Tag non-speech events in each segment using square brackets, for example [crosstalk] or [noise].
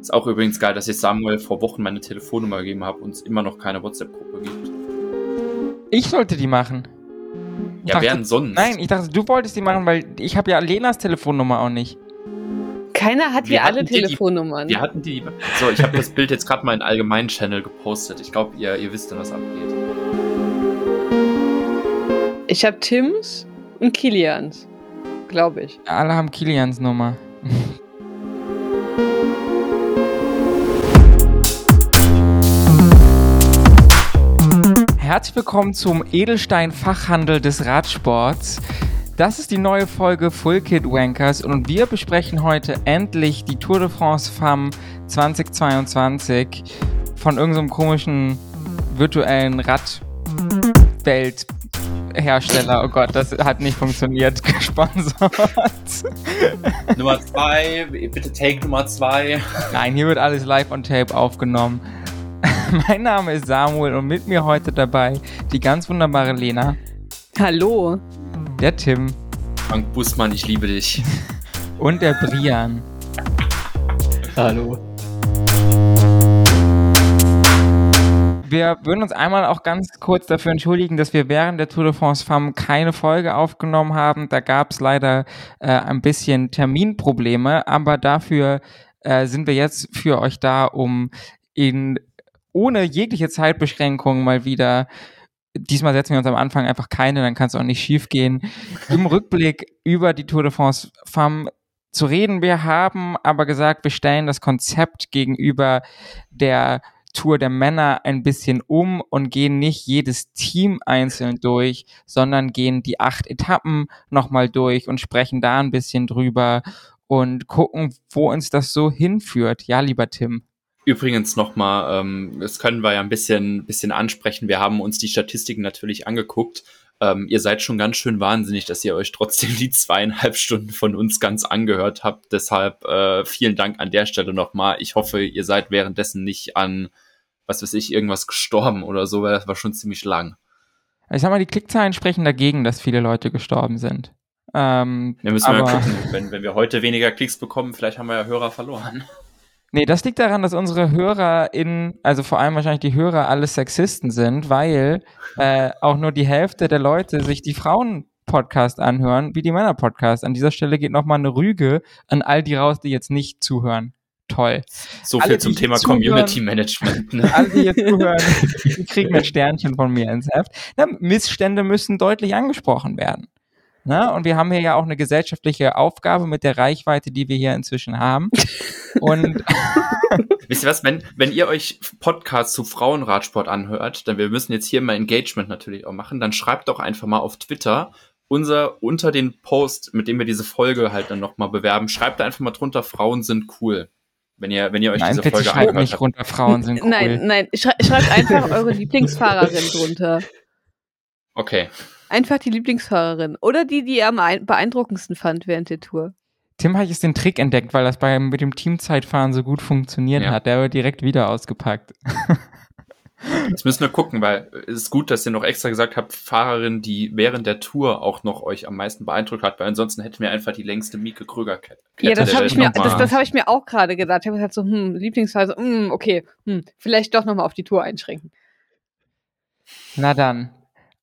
Ist auch übrigens geil, dass ich Samuel vor Wochen meine Telefonnummer gegeben habe und es immer noch keine WhatsApp-Gruppe gibt. Ich sollte die machen. Ich Ja, dachte- wer denn sonst? Nein, ich dachte, du wolltest die machen, weil ich habe ja Lenas Telefonnummer auch nicht. Keiner hat Wir hier alle die- Telefonnummern. Wir hatten die. So, ich habe das Bild jetzt gerade mal in allgemeinen Channel gepostet. Ich glaube, ihr, ihr wisst dann, was abgeht. Ich habe Tims und Kilians. Glaube ich. Alle haben Kilians Nummer. Herzlich willkommen zum Edelstein-Fachhandel des Radsports. Das ist die neue Folge Full Kit Wankers und wir besprechen heute endlich die Tour de France Femme 2022 von irgendeinem komischen virtuellen Radwelthersteller. Oh Gott, das hat nicht funktioniert. [laughs] Gesponsert. Nummer zwei, bitte Take Nummer zwei. Nein, hier wird alles live on tape aufgenommen. [laughs] Mein Name ist Samuel und mit mir heute dabei die ganz wunderbare Lena, Hallo. der Tim Frank Bussmann, ich liebe dich. und der Brian. Hallo. Wir würden uns einmal auch ganz kurz dafür entschuldigen, dass wir während der Tour de France Femme keine Folge aufgenommen haben. Da gab es leider äh, ein bisschen Terminprobleme, aber dafür äh, sind wir jetzt für euch da, um in ohne jegliche Zeitbeschränkung mal wieder Diesmal setzen wir uns am Anfang einfach keine, dann kann es auch nicht schief gehen. Im Rückblick über die Tour de France Femme zu reden. Wir haben aber gesagt, wir stellen das Konzept gegenüber der Tour der Männer ein bisschen um und gehen nicht jedes Team einzeln durch, sondern gehen die acht Etappen nochmal durch und sprechen da ein bisschen drüber und gucken, wo uns das so hinführt. Ja, lieber Tim. Übrigens nochmal, ähm, das können wir ja ein bisschen, bisschen ansprechen. Wir haben uns die Statistiken natürlich angeguckt. Ähm, ihr seid schon ganz schön wahnsinnig, dass ihr euch trotzdem die zweieinhalb Stunden von uns ganz angehört habt. Deshalb äh, vielen Dank an der Stelle nochmal. Ich hoffe, ihr seid währenddessen nicht an, was weiß ich, irgendwas gestorben oder so, weil das war schon ziemlich lang. Ich sag mal, die Klickzahlen sprechen dagegen, dass viele Leute gestorben sind. Ähm, Wir müssen mal aber- gucken, wenn, wenn wir heute weniger Klicks bekommen, vielleicht haben wir ja Hörer verloren. Nee, das liegt daran, dass unsere Hörer in, also vor allem wahrscheinlich die Hörer alles Sexisten sind, weil äh, auch nur die Hälfte der Leute sich die Frauen-Podcast anhören, wie die Männer-Podcast. An dieser Stelle geht nochmal eine Rüge an all die raus, die jetzt nicht zuhören. Toll. So Alle, viel zum Thema zuhören- Community Management. Ne? Alle, die jetzt zuhören, [laughs] die kriegen ein Sternchen von mir ins Heft. Na, Missstände müssen deutlich angesprochen werden. Na, und wir haben hier ja auch eine gesellschaftliche Aufgabe mit der Reichweite, die wir hier inzwischen haben. [laughs] Und [laughs] Wisst ihr was, wenn, wenn ihr euch Podcasts zu Frauenradsport anhört, dann wir müssen jetzt hier mal Engagement natürlich auch machen, dann schreibt doch einfach mal auf Twitter unser, unter den Post, mit dem wir diese Folge halt dann nochmal bewerben, schreibt da einfach mal drunter, Frauen sind cool. Wenn ihr, wenn ihr euch nein, diese bitte Folge schreibt nicht habt. runter, Frauen sind [laughs] cool. Nein, nein. Schrei schreibt einfach eure [laughs] Lieblingsfahrerin drunter. Okay. Einfach die Lieblingsfahrerin. Oder die, die ihr am ein- beeindruckendsten fand während der Tour. Tim hat jetzt den Trick entdeckt, weil das bei, mit dem Teamzeitfahren so gut funktioniert Ja. hat. Der wird direkt wieder ausgepackt. [laughs] Jetzt müssen wir gucken, weil es ist gut, dass ihr noch extra gesagt habt, Fahrerin, die während der Tour auch noch euch am meisten beeindruckt hat, weil ansonsten hätten wir einfach die längste Mieke Kröger-Kette. Ja, das habe ich, mir- das, das hab ich mir auch gerade gedacht. Ich habe gesagt, so, hm, Lieblingsphase, hm, okay, hm, vielleicht doch nochmal auf die Tour einschränken. Na dann.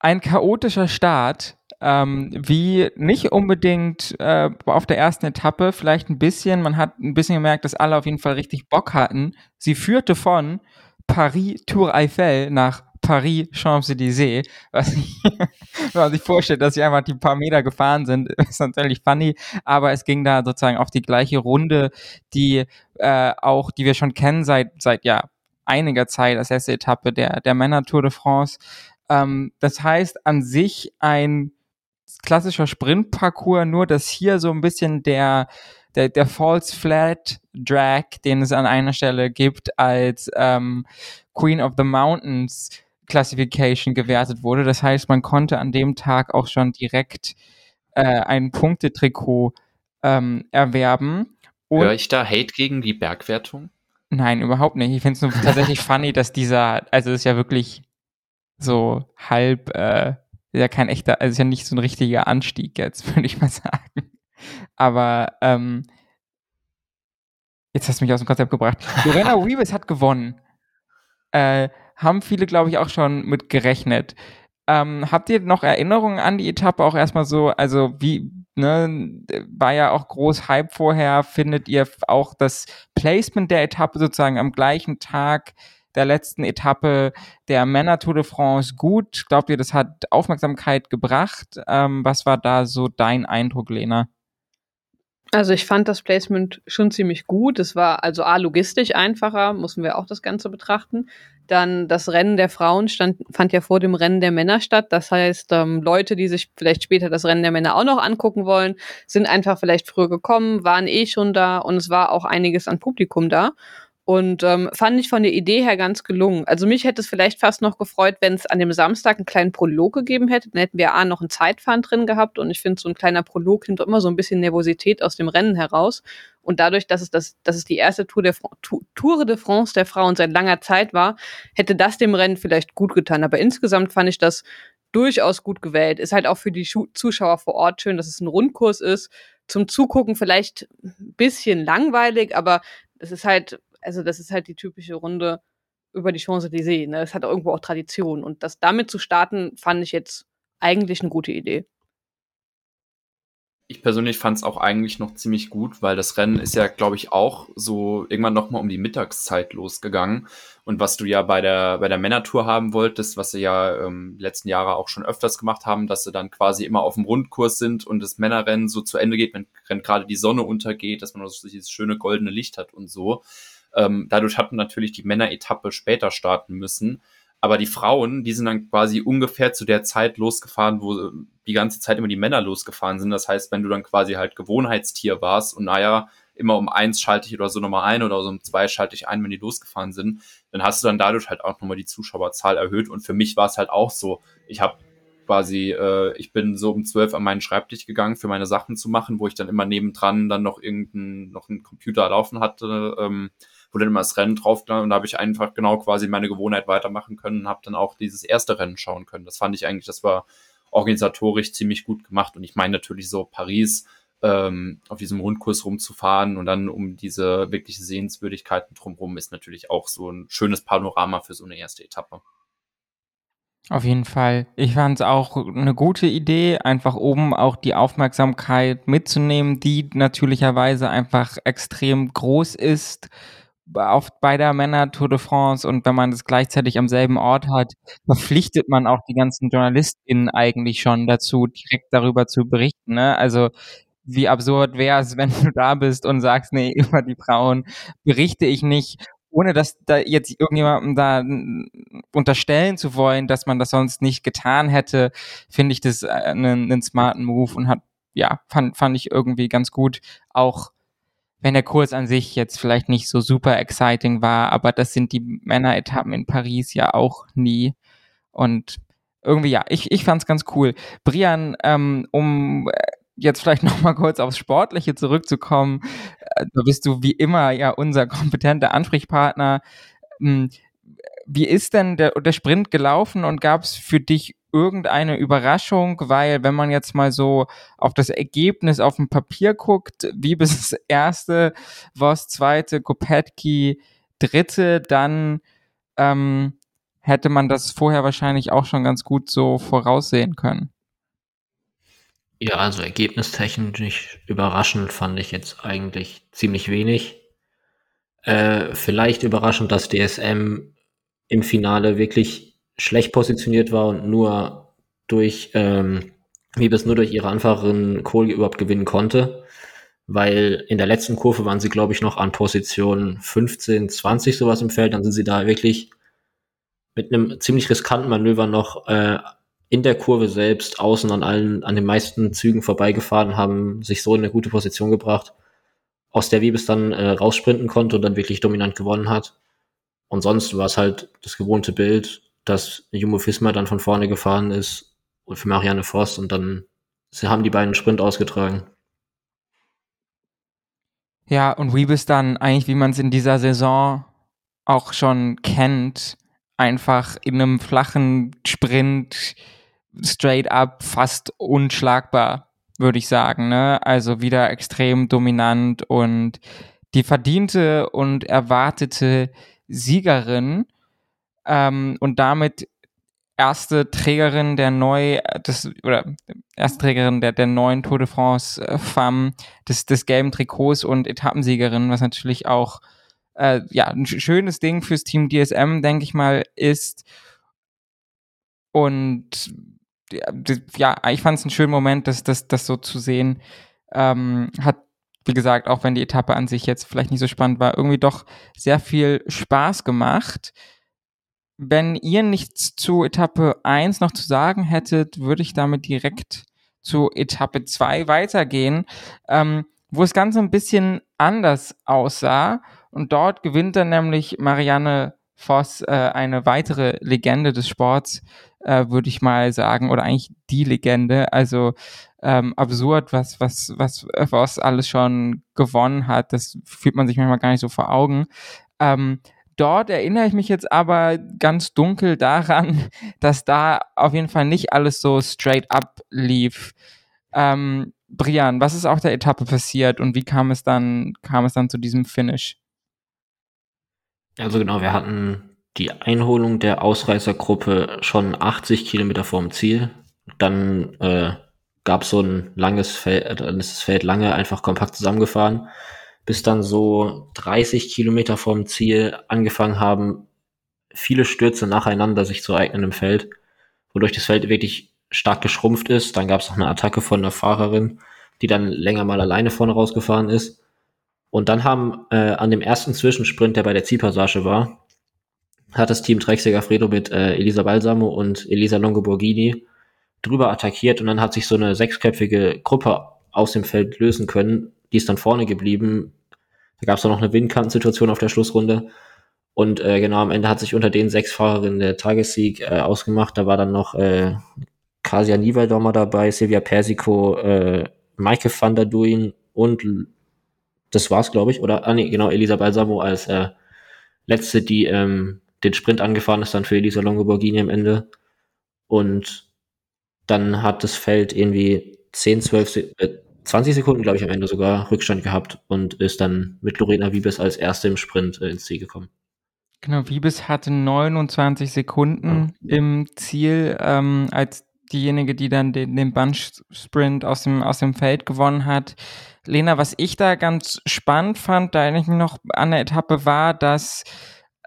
Ein chaotischer Start, ähm, wie nicht unbedingt äh, auf der ersten Etappe, vielleicht ein bisschen. Man hat ein bisschen gemerkt, dass alle auf jeden Fall richtig Bock hatten. Sie führte von Paris Tour Eiffel nach Paris Champs-Élysées, was ich, [laughs] wenn man sich vorstellt, dass sie einfach die paar Meter gefahren sind, [laughs] ist natürlich funny, aber es ging da sozusagen auf die gleiche Runde, die äh, auch, die wir schon kennen seit, seit ja einiger Zeit, als erste Etappe der, der Männer Tour de France. Ähm, das heißt an sich ein klassischer Sprintparcours, nur dass hier so ein bisschen der, der, der False Flat Drag, den es an einer Stelle gibt, als ähm, Queen of the Mountains Classification gewertet wurde. Das heißt, man konnte an dem Tag auch schon direkt äh, ein Punktetrikot ähm, erwerben. Und Höre ich da Hate gegen die Bergwertung? Nein, überhaupt nicht. Ich finde es nur tatsächlich funny, [laughs] dass dieser, also es ist ja wirklich so halb, äh, ist ja kein echter, also ist ja nicht so ein richtiger Anstieg jetzt, [laughs] würde ich mal sagen. Aber ähm, jetzt hast du mich aus dem Konzept gebracht. Lorena [laughs] Wiebes hat gewonnen. Äh, haben viele, glaube ich, auch schon mit gerechnet. Ähm, habt ihr noch Erinnerungen an die Etappe auch erstmal so, also wie, ne, war ja auch groß Hype vorher, findet ihr auch das Placement der Etappe sozusagen am gleichen Tag der letzten Etappe der Männer Tour de France gut? Glaubt ihr, das hat Aufmerksamkeit gebracht? Ähm, was war da so dein Eindruck, Lena? Also ich fand das Placement schon ziemlich gut. Es war also A, logistisch einfacher, müssen wir auch das Ganze betrachten. Dann das Rennen der Frauen stand, fand ja vor dem Rennen der Männer statt. Das heißt, ähm, Leute, die sich vielleicht später das Rennen der Männer auch noch angucken wollen, sind einfach vielleicht früher gekommen, waren eh schon da und es war auch einiges an Publikum da. Und ähm, fand ich von der Idee her ganz gelungen. Also mich hätte es vielleicht fast noch gefreut, wenn es an dem Samstag einen kleinen Prolog gegeben hätte. Dann hätten wir A noch ein Zeitfahren drin gehabt und ich finde, so ein kleiner Prolog nimmt immer so ein bisschen Nervosität aus dem Rennen heraus. Und dadurch, dass es, das, dass es die erste Tour, der, Tour de France der Frauen seit langer Zeit war, hätte das dem Rennen vielleicht gut getan. Aber insgesamt fand ich das durchaus gut gewählt. Ist halt auch für die Zuschauer vor Ort schön, dass es ein Rundkurs ist. Zum Zugucken vielleicht ein bisschen langweilig, aber es ist halt also das ist halt die typische Runde über die Champs-Élysées. Ne? Das hat irgendwo auch Tradition. Und das damit zu starten, fand ich jetzt eigentlich eine gute Idee. Ich persönlich fand es auch eigentlich noch ziemlich gut, weil das Rennen ist ja, glaube ich, auch so irgendwann nochmal um die Mittagszeit losgegangen. Und was du ja bei der, bei der Männertour haben wolltest, was sie ja ähm, letzten Jahre auch schon öfters gemacht haben, dass sie dann quasi immer auf dem Rundkurs sind und das Männerrennen so zu Ende geht, wenn, wenn gerade die Sonne untergeht, dass man so dieses schöne goldene Licht hat und so. Ähm, dadurch hatten natürlich die Männer-Etappe später starten müssen. Aber die Frauen, die sind dann quasi ungefähr zu der Zeit losgefahren, wo die ganze Zeit immer die Männer losgefahren sind. Das heißt, wenn du dann quasi halt Gewohnheitstier warst und naja, immer um eins schalte ich oder so nochmal ein oder so um zwei schalte ich ein, wenn die losgefahren sind, dann hast du dann dadurch halt auch nochmal die Zuschauerzahl erhöht. Und für mich war es halt auch so, ich habe quasi, äh, ich bin so um zwölf an meinen Schreibtisch gegangen, für meine Sachen zu machen, wo ich dann immer nebendran dann noch irgendeinen, noch einen Computer laufen hatte, ähm, wo dann immer das Rennen drauf und da habe ich einfach genau quasi meine Gewohnheit weitermachen können und habe dann auch dieses erste Rennen schauen können. Das fand ich eigentlich, das war organisatorisch ziemlich gut gemacht und ich meine natürlich so Paris ähm, auf diesem Rundkurs rumzufahren und dann um diese wirkliche Sehenswürdigkeiten drumherum ist natürlich auch so ein schönes Panorama für so eine erste Etappe. Auf jeden Fall. Ich fand es auch eine gute Idee, einfach oben auch die Aufmerksamkeit mitzunehmen, die natürlicherweise einfach extrem groß ist auf, bei der Männer Tour de France und wenn man das gleichzeitig am selben Ort hat, verpflichtet man auch die ganzen JournalistInnen eigentlich schon dazu, direkt darüber zu berichten. Ne? Also wie absurd wäre es, [laughs] wenn du da bist und sagst, nee, über die Frauen berichte ich nicht, ohne dass da jetzt irgendjemandem da unterstellen zu wollen, dass man das sonst nicht getan hätte, finde ich das einen, einen smarten Move und hat, ja, fand, fand ich irgendwie ganz gut. Auch wenn der Kurs an sich jetzt vielleicht nicht so super exciting war, aber das sind die Männeretappen in Paris ja auch nie. Und irgendwie ja, ich, ich fand's ganz cool. Brian, ähm, um äh, jetzt vielleicht [laughs] nochmal kurz aufs Sportliche zurückzukommen, äh, da bist du wie immer ja unser kompetenter Ansprechpartner. Hm, wie ist denn der, der Sprint gelaufen und gab es für dich irgendeine Überraschung, weil wenn man jetzt mal so auf das Ergebnis auf dem Papier guckt, wie bis erste, was zweite, Kopetki dritte, dann ähm, hätte man das vorher wahrscheinlich auch schon ganz gut so voraussehen können. Ja, also ergebnistechnisch überraschend fand ich jetzt eigentlich ziemlich wenig. Äh, vielleicht überraschend, dass DSM im Finale wirklich schlecht positioniert war und nur durch, ähm, wie bis nur durch ihre einfachen Kohl überhaupt gewinnen konnte. Weil in der letzten Kurve waren sie, glaube ich, noch an Position 15, 20 sowas im Feld. Dann sind sie da wirklich mit einem ziemlich riskanten Manöver noch äh, in der Kurve selbst außen an allen, an den meisten Zügen vorbeigefahren, haben sich so in eine gute Position gebracht, aus der Wiebes dann äh, raussprinten konnte und dann wirklich dominant gewonnen hat. Und sonst war es halt das gewohnte Bild dass Jumbo Fisma dann von vorne gefahren ist und für Marianne Voss und dann haben die beiden Sprint ausgetragen. Ja, und Weebus dann eigentlich, wie man es in dieser Saison auch schon kennt, einfach in einem flachen Sprint straight up fast unschlagbar. würde ich sagen. Ne? Also wieder extrem dominant und die verdiente und erwartete Siegerin ähm, und damit erste Trägerin der neu des oder erste Trägerin der der neuen Tour de France äh, Femme des des gelben Trikots und Etappensiegerin, was natürlich auch äh, ja ein schönes Ding fürs Team DSM, denke ich mal, ist und ja, ich fand es einen schönen Moment, das, das, das so zu sehen. Ähm, hat, wie gesagt, auch wenn die Etappe an sich jetzt vielleicht nicht so spannend war, irgendwie doch sehr viel Spaß gemacht. Wenn ihr nichts zu Etappe 1 noch zu sagen hättet, würde ich damit direkt zu Etappe 2 weitergehen, ähm, wo das Ganze ein bisschen anders aussah. Und dort gewinnt dann nämlich Marianne Voss, äh, eine weitere Legende des Sports, äh, würde ich mal sagen, oder eigentlich die Legende. Also ähm, absurd, was, was, was Voss alles schon gewonnen hat. Das fühlt man sich manchmal gar nicht so vor Augen. Ähm, dort erinnere ich mich jetzt aber ganz dunkel daran, [laughs] dass da auf jeden Fall nicht alles so straight up lief. Ähm, Brian, was ist auf der Etappe passiert und wie kam es dann, kam es dann zu diesem Finish? Also genau, wir hatten die Einholung der Ausreißergruppe schon 80 Kilometer vorm Ziel. Dann äh, gab es so ein langes Feld, dann ist das Feld lange einfach kompakt zusammengefahren, bis dann so 30 Kilometer vorm Ziel angefangen haben, viele Stürze nacheinander sich zu eignen im Feld, wodurch das Feld wirklich stark geschrumpft ist. Dann gab es noch eine Attacke von der Fahrerin, die dann länger mal alleine vorne rausgefahren ist. Und dann haben äh, an dem ersten Zwischensprint, der bei der Zielpassage war, hat das Team Trek Fredo mit äh, Elisa Balsamo und Elisa Longoborghini drüber attackiert und dann hat sich so eine sechsköpfige Gruppe aus dem Feld lösen können. Die ist dann vorne geblieben. Da gab es noch eine Windkantensituation auf der Schlussrunde. Und äh, genau am Ende hat sich unter den sechs Fahrerinnen der Tagessieg äh, ausgemacht. Da war dann noch äh, Kasia Niewaldormer dabei, Silvia Persico, äh, Maike van der Duin und das war's, glaube ich. Oder, ah nee, genau, Elisa Balsamo als äh, letzte, die ähm, den Sprint angefahren ist dann für Elisa Longoborghini am Ende. Und dann hat das Feld irgendwie 10, 12, äh, 20 Sekunden, glaube ich, am Ende sogar Rückstand gehabt und ist dann mit Lorena Wiebes als Erste im Sprint äh, ins Ziel gekommen. Genau, Wiebes hatte 29 Sekunden ja. im Ziel ähm, als diejenige, die dann den, den Bunch-Sprint aus dem, aus dem Feld gewonnen hat. Lena, was ich da ganz spannend fand, da ich noch an der Etappe, war, dass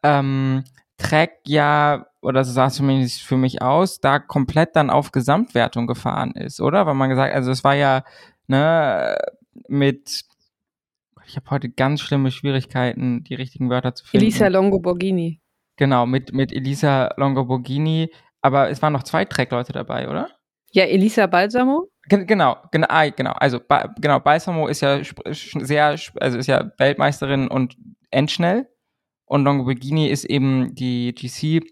ähm, Trek ja, oder so sah es zumindest für mich aus, da komplett dann auf Gesamtwertung gefahren ist, oder? Weil man gesagt, also es war ja, ne, mit, ich habe heute ganz schlimme Schwierigkeiten, die richtigen Wörter zu finden. Elisa Longoborghini. Genau, mit, mit Elisa Longoborghini, aber es waren noch zwei Trackleute dabei, oder? Ja, Elisa Balsamo. G genau, genau, genau. Also ba genau, Balsamo ist ja sehr, also ist ja Weltmeisterin und endschnell. Und Longoborghini ist eben die GC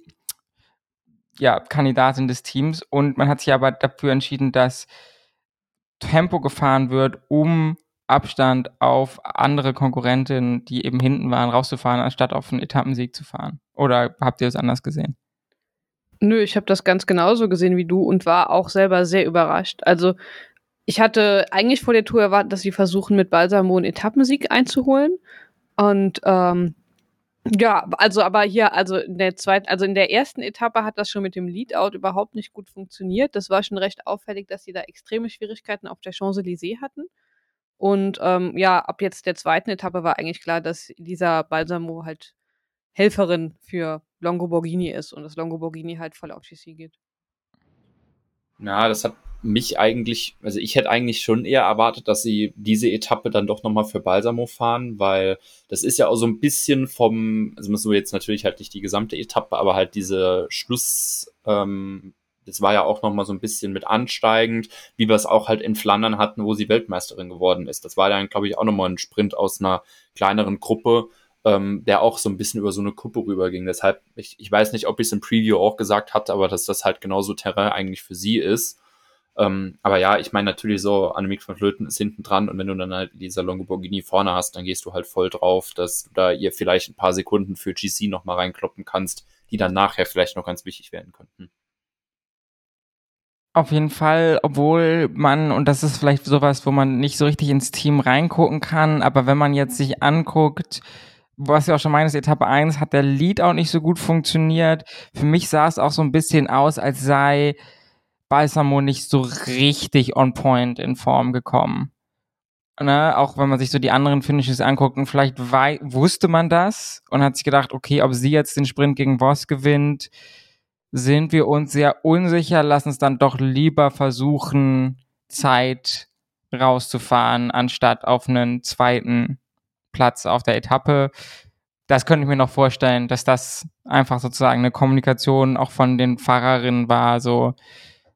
ja, Kandidatin des Teams. Und man hat sich aber dafür entschieden, dass Tempo gefahren wird, um Abstand auf andere Konkurrentinnen, die eben hinten waren, rauszufahren, anstatt auf einen Etappensieg zu fahren. Oder habt ihr es anders gesehen? Nö, ich habe das ganz genauso gesehen wie du und war auch selber sehr überrascht. Also ich hatte eigentlich vor der Tour erwartet, dass sie versuchen, mit Balsamo einen Etappensieg einzuholen. Und ähm, ja, also aber hier, also in der zweiten, also in der ersten Etappe hat das schon mit dem Leadout überhaupt nicht gut funktioniert. Das war schon recht auffällig, dass sie da extreme Schwierigkeiten auf der Champs-Élysées hatten. Und ähm, ja, ab jetzt der zweiten Etappe war eigentlich klar, dass dieser Balsamo halt Helferin für Longo Borghini ist und dass Longo Borghini halt voll auf GC geht. Ja, das hat mich eigentlich, also ich hätte eigentlich schon eher erwartet, dass sie diese Etappe dann doch nochmal für Balsamo fahren, weil das ist ja auch so ein bisschen vom, also müssen wir jetzt natürlich halt nicht die gesamte Etappe, aber halt diese Schluss, ähm, das war ja auch nochmal so ein bisschen mit ansteigend, wie wir es auch halt in Flandern hatten, wo sie Weltmeisterin geworden ist. Das war dann, glaube ich, auch nochmal ein Sprint aus einer kleineren Gruppe, ähm, der auch so ein bisschen über so eine Kuppe rüberging. Deshalb, ich, ich weiß nicht, ob ich es im Preview auch gesagt hatte, aber dass das halt genauso Terrain eigentlich für sie ist. Ähm, aber ja, ich meine natürlich so, Annemiek von Flöten ist hinten dran und wenn du dann halt dieser Longoborghini vorne hast, dann gehst du halt voll drauf, dass du da ihr vielleicht ein paar Sekunden für GC nochmal reinkloppen kannst, die dann nachher vielleicht noch ganz wichtig werden könnten. Auf jeden Fall, obwohl man, und das ist vielleicht sowas, wo man nicht so richtig ins Team reingucken kann, aber wenn man jetzt sich anguckt, was ja auch schon meines Etappe 1 hat der Lead auch nicht so gut funktioniert. Für mich sah es auch so ein bisschen aus, als sei Balsamo nicht so richtig on point in Form gekommen. Ne, auch wenn man sich so die anderen Finishes anguckt und vielleicht wusste man das und hat sich gedacht, okay, ob sie jetzt den Sprint gegen Voss gewinnt, sind wir uns sehr unsicher, lass uns dann doch lieber versuchen, Zeit rauszufahren, anstatt auf einen zweiten Platz auf der Etappe. Das könnte ich mir noch vorstellen, dass das einfach sozusagen eine Kommunikation auch von den Fahrerinnen war, so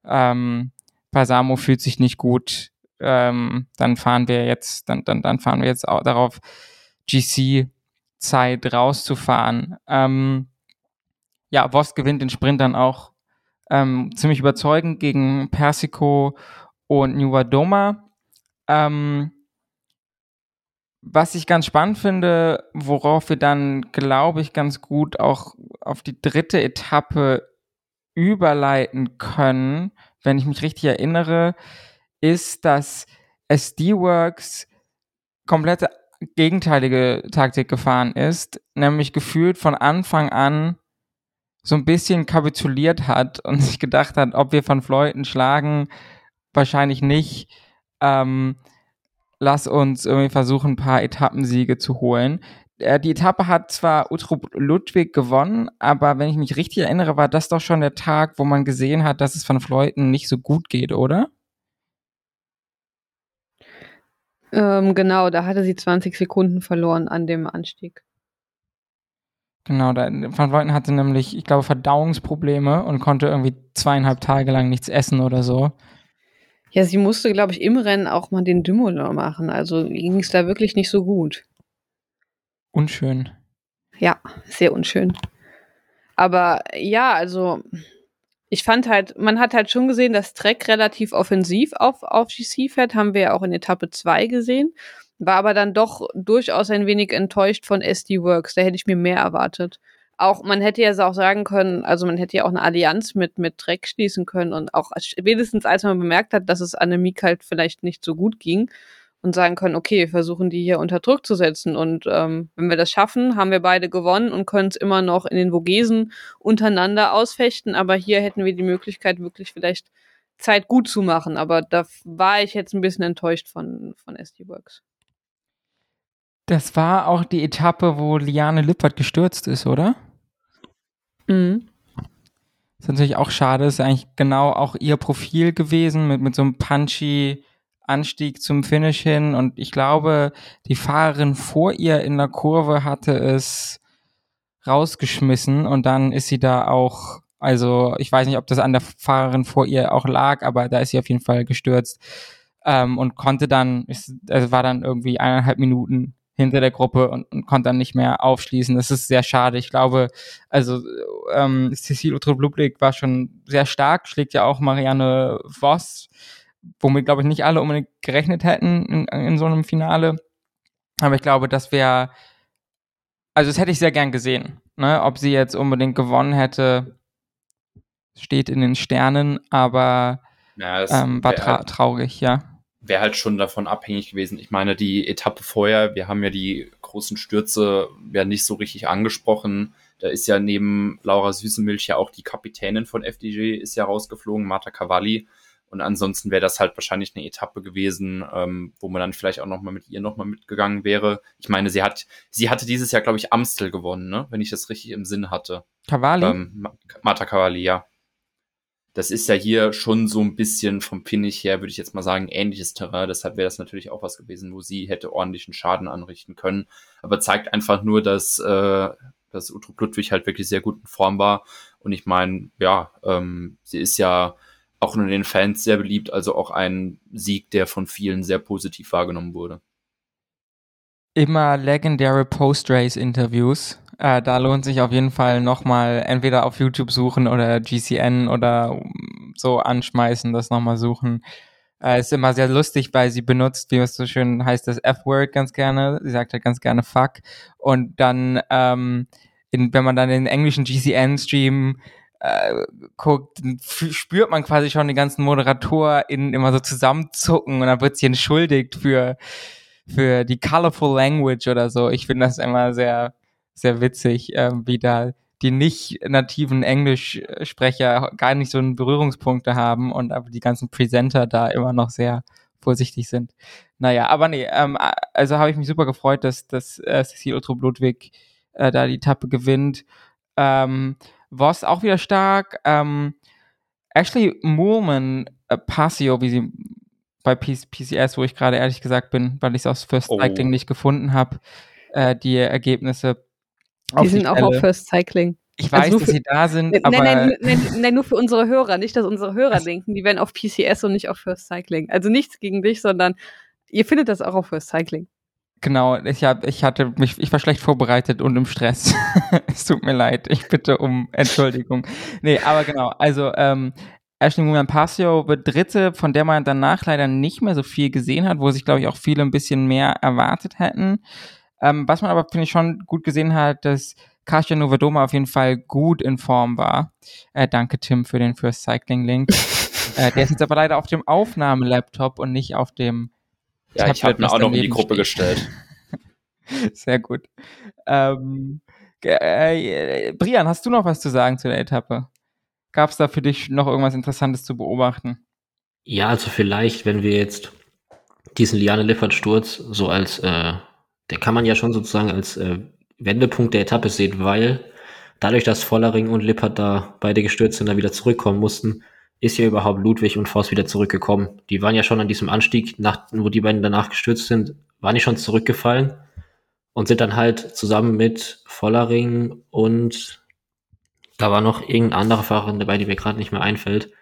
ähm, Pasamo fühlt sich nicht gut, ähm, dann fahren wir jetzt, dann, dann, dann fahren wir jetzt auch darauf, GC-Zeit rauszufahren. Ähm, ja, Voss gewinnt den Sprint dann auch ähm, ziemlich überzeugend gegen Persico und Nuva Doma. Ähm, was ich ganz spannend finde, worauf wir dann, glaube ich, ganz gut auch auf die dritte Etappe überleiten können, wenn ich mich richtig erinnere, ist, dass SD-Works komplette gegenteilige Taktik gefahren ist, nämlich gefühlt von Anfang an so ein bisschen kapituliert hat [laughs] und sich gedacht hat, ob wir von Fleuten schlagen, wahrscheinlich nicht. Ähm, lass uns irgendwie versuchen, ein paar Etappensiege zu holen. Äh, die Etappe hat zwar Utrup Ludwig gewonnen, aber wenn ich mich richtig erinnere, war das doch schon der Tag, wo man gesehen hat, dass es von Fleuten nicht so gut geht, oder? Ähm, genau, da hatte sie 20 Sekunden verloren an dem Anstieg. Genau, da, Van Vleuten hatte nämlich, ich glaube, Verdauungsprobleme und konnte irgendwie zweieinhalb Tage lang nichts essen oder so. Ja, sie musste, glaube ich, im Rennen auch mal den Dümolo machen. Also ging es da wirklich nicht so gut. Unschön. Ja, sehr unschön. Aber ja, also ich fand halt, man hat halt schon gesehen, dass Trek relativ offensiv auf, auf GC fährt, haben wir ja auch in Etappe 2 gesehen war aber dann doch durchaus ein wenig enttäuscht von SD Works. Da hätte ich mir mehr erwartet. Auch, man hätte ja auch sagen können, also man hätte ja auch eine Allianz mit, mit Dreck schließen können und auch wenigstens als man bemerkt hat, dass es Annemiek halt vielleicht nicht so gut ging und sagen können, okay, wir versuchen die hier unter Druck zu setzen und ähm, wenn wir das schaffen, haben wir beide gewonnen und können es immer noch in den Vogesen untereinander ausfechten, aber hier hätten wir die Möglichkeit wirklich vielleicht Zeit gut zu machen, aber da war ich jetzt ein bisschen enttäuscht von, von SD Works. Das war auch die Etappe, wo Liane Lippert gestürzt ist, oder? Mhm. Das ist natürlich auch schade, das ist eigentlich genau auch ihr Profil gewesen, mit, mit so einem punchy Anstieg zum Finish hin. Und ich glaube, die Fahrerin vor ihr in der Kurve hatte es rausgeschmissen und dann ist sie da auch, also ich weiß nicht, ob das an der Fahrerin vor ihr auch lag, aber da ist sie auf jeden Fall gestürzt ähm, und konnte dann, also war dann irgendwie eineinhalb Minuten hinter der Gruppe und, und konnte dann nicht mehr aufschließen. Das ist sehr schade. Ich glaube, also ähm, Cecile Utrup-Lublik war schon sehr stark, schlägt ja auch Marianne Voss, womit, glaube ich, nicht alle unbedingt gerechnet hätten in, in so einem Finale. Aber ich glaube, das wäre, also das hätte ich sehr gern gesehen. Ne? Ob sie jetzt unbedingt gewonnen hätte, steht in den Sternen, aber ja, ähm, war tra traurig, ja wäre halt schon davon abhängig gewesen. Ich meine, die Etappe vorher, wir haben ja die großen Stürze ja nicht so richtig angesprochen. Da ist ja neben Laura Süßemilch ja auch die Kapitänin von FDG ist ja rausgeflogen, Marta Cavalli. Und ansonsten wäre das halt wahrscheinlich eine Etappe gewesen, ähm, wo man dann vielleicht auch nochmal mit ihr nochmal mitgegangen wäre. Ich meine, sie hat, sie hatte dieses Jahr, glaube ich, Amstel gewonnen, ne? Wenn ich das richtig im Sinn hatte. Cavalli? Ähm, Marta Cavalli, ja das ist ja hier schon so ein bisschen vom Finish her, würde ich jetzt mal sagen, ähnliches Terrain. Deshalb wäre das natürlich auch was gewesen, wo sie hätte ordentlichen Schaden anrichten können. Aber zeigt einfach nur, dass, äh, dass Utrup Ludwig halt wirklich sehr gut in Form war. Und ich meine, ja, ähm, sie ist ja auch unter den Fans sehr beliebt, also auch ein Sieg, der von vielen sehr positiv wahrgenommen wurde. Immer legendäre Post-Race-Interviews äh, da lohnt sich auf jeden Fall nochmal entweder auf YouTube suchen oder GCN oder so anschmeißen, das nochmal suchen. Äh, ist immer sehr lustig, weil sie benutzt, wie es so schön heißt, das F-Word ganz gerne. Sie sagt halt ganz gerne Fuck. Und dann, ähm, in, wenn man dann den englischen GCN-Stream äh, guckt, spürt man quasi schon die ganzen ModeratorInnen immer so zusammenzucken und dann wird sie entschuldigt für, für die colorful language oder so. Ich finde das immer sehr, sehr witzig, äh, wie da die nicht nativen Englischsprecher gar nicht so einen Berührungspunkte haben und aber die ganzen Presenter da immer noch sehr vorsichtig sind. Naja, aber nee, ähm, also habe ich mich super gefreut, dass, dass äh, Cecil Otto Ludwig äh, da die Etappe gewinnt. Ähm, Voss auch wieder stark. Ähm, Ashley Moorman äh, Passio, wie sie bei PCS, wo ich gerade ehrlich gesagt bin, weil ich es aus First Cycling oh. nicht gefunden habe, äh, die Ergebnisse. Die sind die auch auf First Cycling. Ich weiß, also dass für, sie da sind, nein, aber... Nein, nein, nein, nur für unsere Hörer. Nicht, dass unsere Hörer denken, die werden auf PCS und nicht auf First Cycling. Also nichts gegen dich, sondern ihr findet das auch auf First Cycling. Genau, ich hab, ich hatte mich, ich war schlecht vorbereitet und im Stress. [laughs] es tut mir leid, ich bitte um Entschuldigung. Nee, aber genau, also ähm, Ashley Moon Passio wird Dritte, von der man danach leider nicht mehr so viel gesehen hat, wo sich, glaube ich, auch viele ein bisschen mehr erwartet hätten. Ähm, was man aber, finde ich, schon gut gesehen hat, dass Kasia Novedoma auf jeden Fall gut in Form war. Äh, danke, Tim, für den First Cycling Link. [laughs] äh, der ist jetzt aber leider auf dem Aufnahmelaptop und nicht auf dem. Ja, Tablet, ich habe mir auch noch in die Gruppe steht. gestellt. [laughs] Sehr gut. Ähm, äh, Brian, hast du noch was zu sagen zu der Etappe? Gab es da für dich noch irgendwas Interessantes zu beobachten? Ja, also vielleicht, wenn wir jetzt diesen Liane Lippert-Sturz so als, äh, der kann man ja schon sozusagen als äh, Wendepunkt der Etappe sehen, weil dadurch, dass Vollering und Lippert da beide gestürzt sind, da wieder zurückkommen mussten, ist ja überhaupt Ludwig und Voss wieder zurückgekommen. Die waren ja schon an diesem Anstieg, nach, wo die beiden danach gestürzt sind, waren die schon zurückgefallen und sind dann halt zusammen mit Vollering und da war noch irgendein anderer Fahrer dabei, die mir gerade nicht mehr einfällt.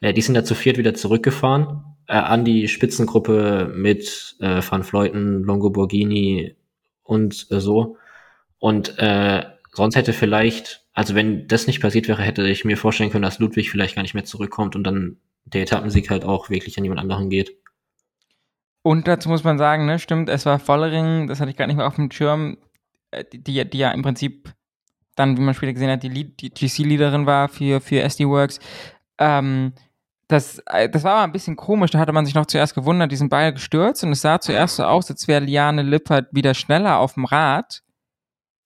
Äh, die sind da zu viert wieder zurückgefahren äh, an die Spitzengruppe mit äh, Van Fleuten, Longo Borghini und äh, so. Und äh, sonst hätte vielleicht, also wenn das nicht passiert wäre, hätte ich mir vorstellen können, dass Ludwig vielleicht gar nicht mehr zurückkommt und dann der Etappensieg halt auch wirklich an jemand anderen geht. Und dazu muss man sagen, ne, stimmt, es war Vollering, das hatte ich gar nicht mehr auf dem Schirm, äh, die, die, ja im Prinzip dann, wie man später gesehen hat, die, die GC-Leaderin war für, für SD-Works. Ähm, das, äh, das war aber ein bisschen komisch, da hatte man sich noch zuerst gewundert, die sind beide gestürzt und es sah zuerst so aus, als wäre Liane Lippert wieder schneller auf dem Rad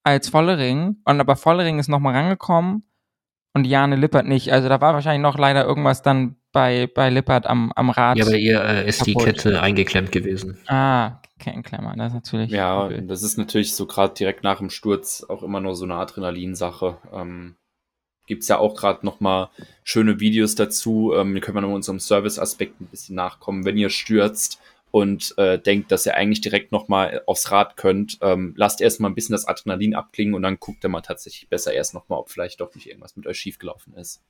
als Vollering. Und aber Vollering ist nochmal rangekommen und Jane Lippert nicht. Also da war wahrscheinlich noch leider irgendwas dann bei, bei Lippert am, am Rad. Ja, bei ihr äh, ist kaputt. die Kette eingeklemmt gewesen. Ah, Kettenklemmer, das ist natürlich. Ja, cool. das ist natürlich so gerade direkt nach dem Sturz auch immer nur so eine Adrenalinsache. Ähm, Gibt es ja auch gerade nochmal schöne Videos dazu. Ähm, können wir noch unserem Service-Aspekt ein bisschen nachkommen. Wenn ihr stürzt, und äh, denkt, dass ihr eigentlich direkt nochmal aufs Rad könnt, ähm, lasst erstmal ein bisschen das Adrenalin abklingen und dann guckt ihr mal tatsächlich besser erst nochmal, ob vielleicht doch nicht irgendwas mit euch schiefgelaufen ist.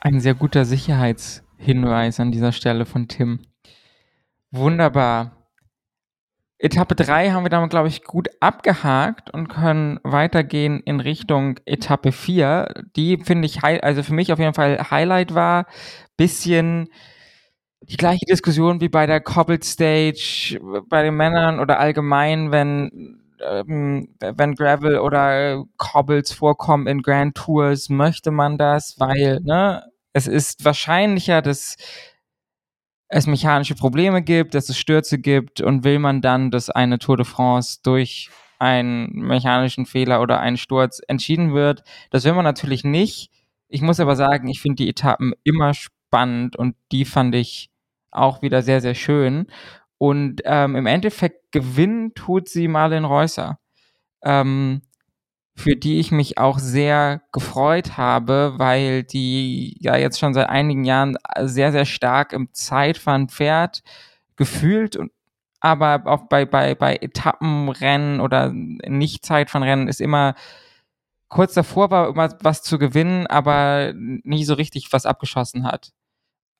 Ein sehr guter Sicherheitshinweis an dieser Stelle von Tim. Wunderbar. Etappe 3 haben wir damit, glaube ich, gut abgehakt und können weitergehen in Richtung Etappe 4, die, finde ich, also für mich auf jeden Fall Highlight war. Bisschen die gleiche Diskussion wie bei der Cobbled Stage bei den Männern oder allgemein, wenn ähm, wenn Gravel oder Cobbles vorkommen in Grand Tours, möchte man das, weil ne, es ist wahrscheinlicher, dass es mechanische Probleme gibt, dass es Stürze gibt und will man dann, dass eine Tour de France durch einen mechanischen Fehler oder einen Sturz entschieden wird. Das will man natürlich nicht. Ich muss aber sagen, ich finde die Etappen immer spannend und die fand ich auch wieder sehr, sehr schön. Und ähm, im Endeffekt gewinnen tut sie Marlene Reusser, ähm, für die ich mich auch sehr gefreut habe, weil die ja jetzt schon seit einigen Jahren sehr, sehr stark im Zeitfahren fährt, gefühlt und aber auch bei, bei, bei Etappenrennen oder Nicht-Zeitfahrrennen ist immer kurz davor war immer was zu gewinnen, aber nie so richtig was abgeschossen hat.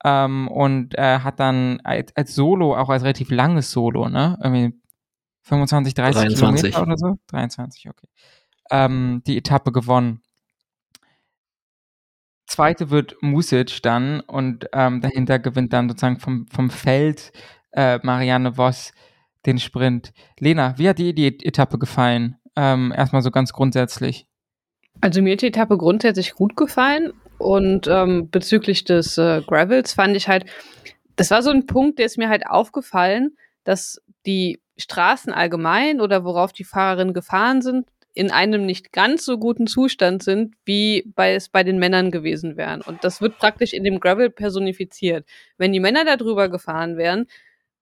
Ähm, und äh, hat dann als, als, Solo, auch als relativ langes Solo, ne? Irgendwie 25, 30 23. Kilometer oder so? 23, okay. Ähm, die Etappe gewonnen. Zweite wird Music dann und ähm, dahinter gewinnt dann sozusagen vom, vom Feld äh, Marianne Voss den Sprint. Lena, wie hat dir die Etappe gefallen? Ähm, erstmal so ganz grundsätzlich. Also mir hat die Etappe grundsätzlich gut gefallen und ähm, bezüglich des äh, Gravels fand ich halt, das war so ein Punkt, der ist mir halt aufgefallen, dass die Straßen allgemein oder worauf die Fahrerinnen gefahren sind, in einem nicht ganz so guten Zustand sind, wie bei es bei den Männern gewesen wären. Und das wird praktisch in dem Gravel personifiziert. Wenn die Männer da drüber gefahren wären,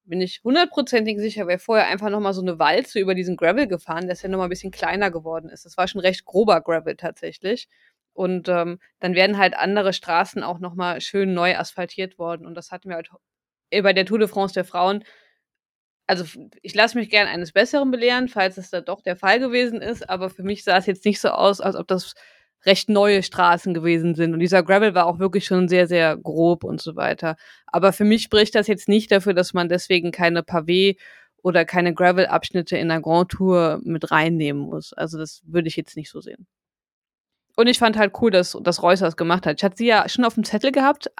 bin ich hundertprozentig sicher, wäre vorher einfach nochmal so eine Walze über diesen Gravel gefahren, der ja nochmal ein bisschen kleiner geworden ist. Das war schon recht grober Gravel tatsächlich. Und ähm, dann werden halt andere Straßen auch nochmal schön neu asphaltiert worden. Und das hatten wir halt bei der Tour de France der Frauen also ich lasse mich gern eines Besseren belehren, falls es da doch der Fall gewesen ist, aber für mich sah es jetzt nicht so aus, als ob das recht neue Straßen gewesen sind. Und dieser Gravel war auch wirklich schon sehr, sehr grob und so weiter. Aber für mich spricht das jetzt nicht dafür, dass man deswegen keine Pavé oder keine Gravel-Abschnitte in der Grand Tour mit reinnehmen muss. Also das würde ich jetzt nicht so sehen. Und ich fand halt cool, dass, dass Reus das gemacht hat. Ich hatte sie ja schon auf dem Zettel gehabt,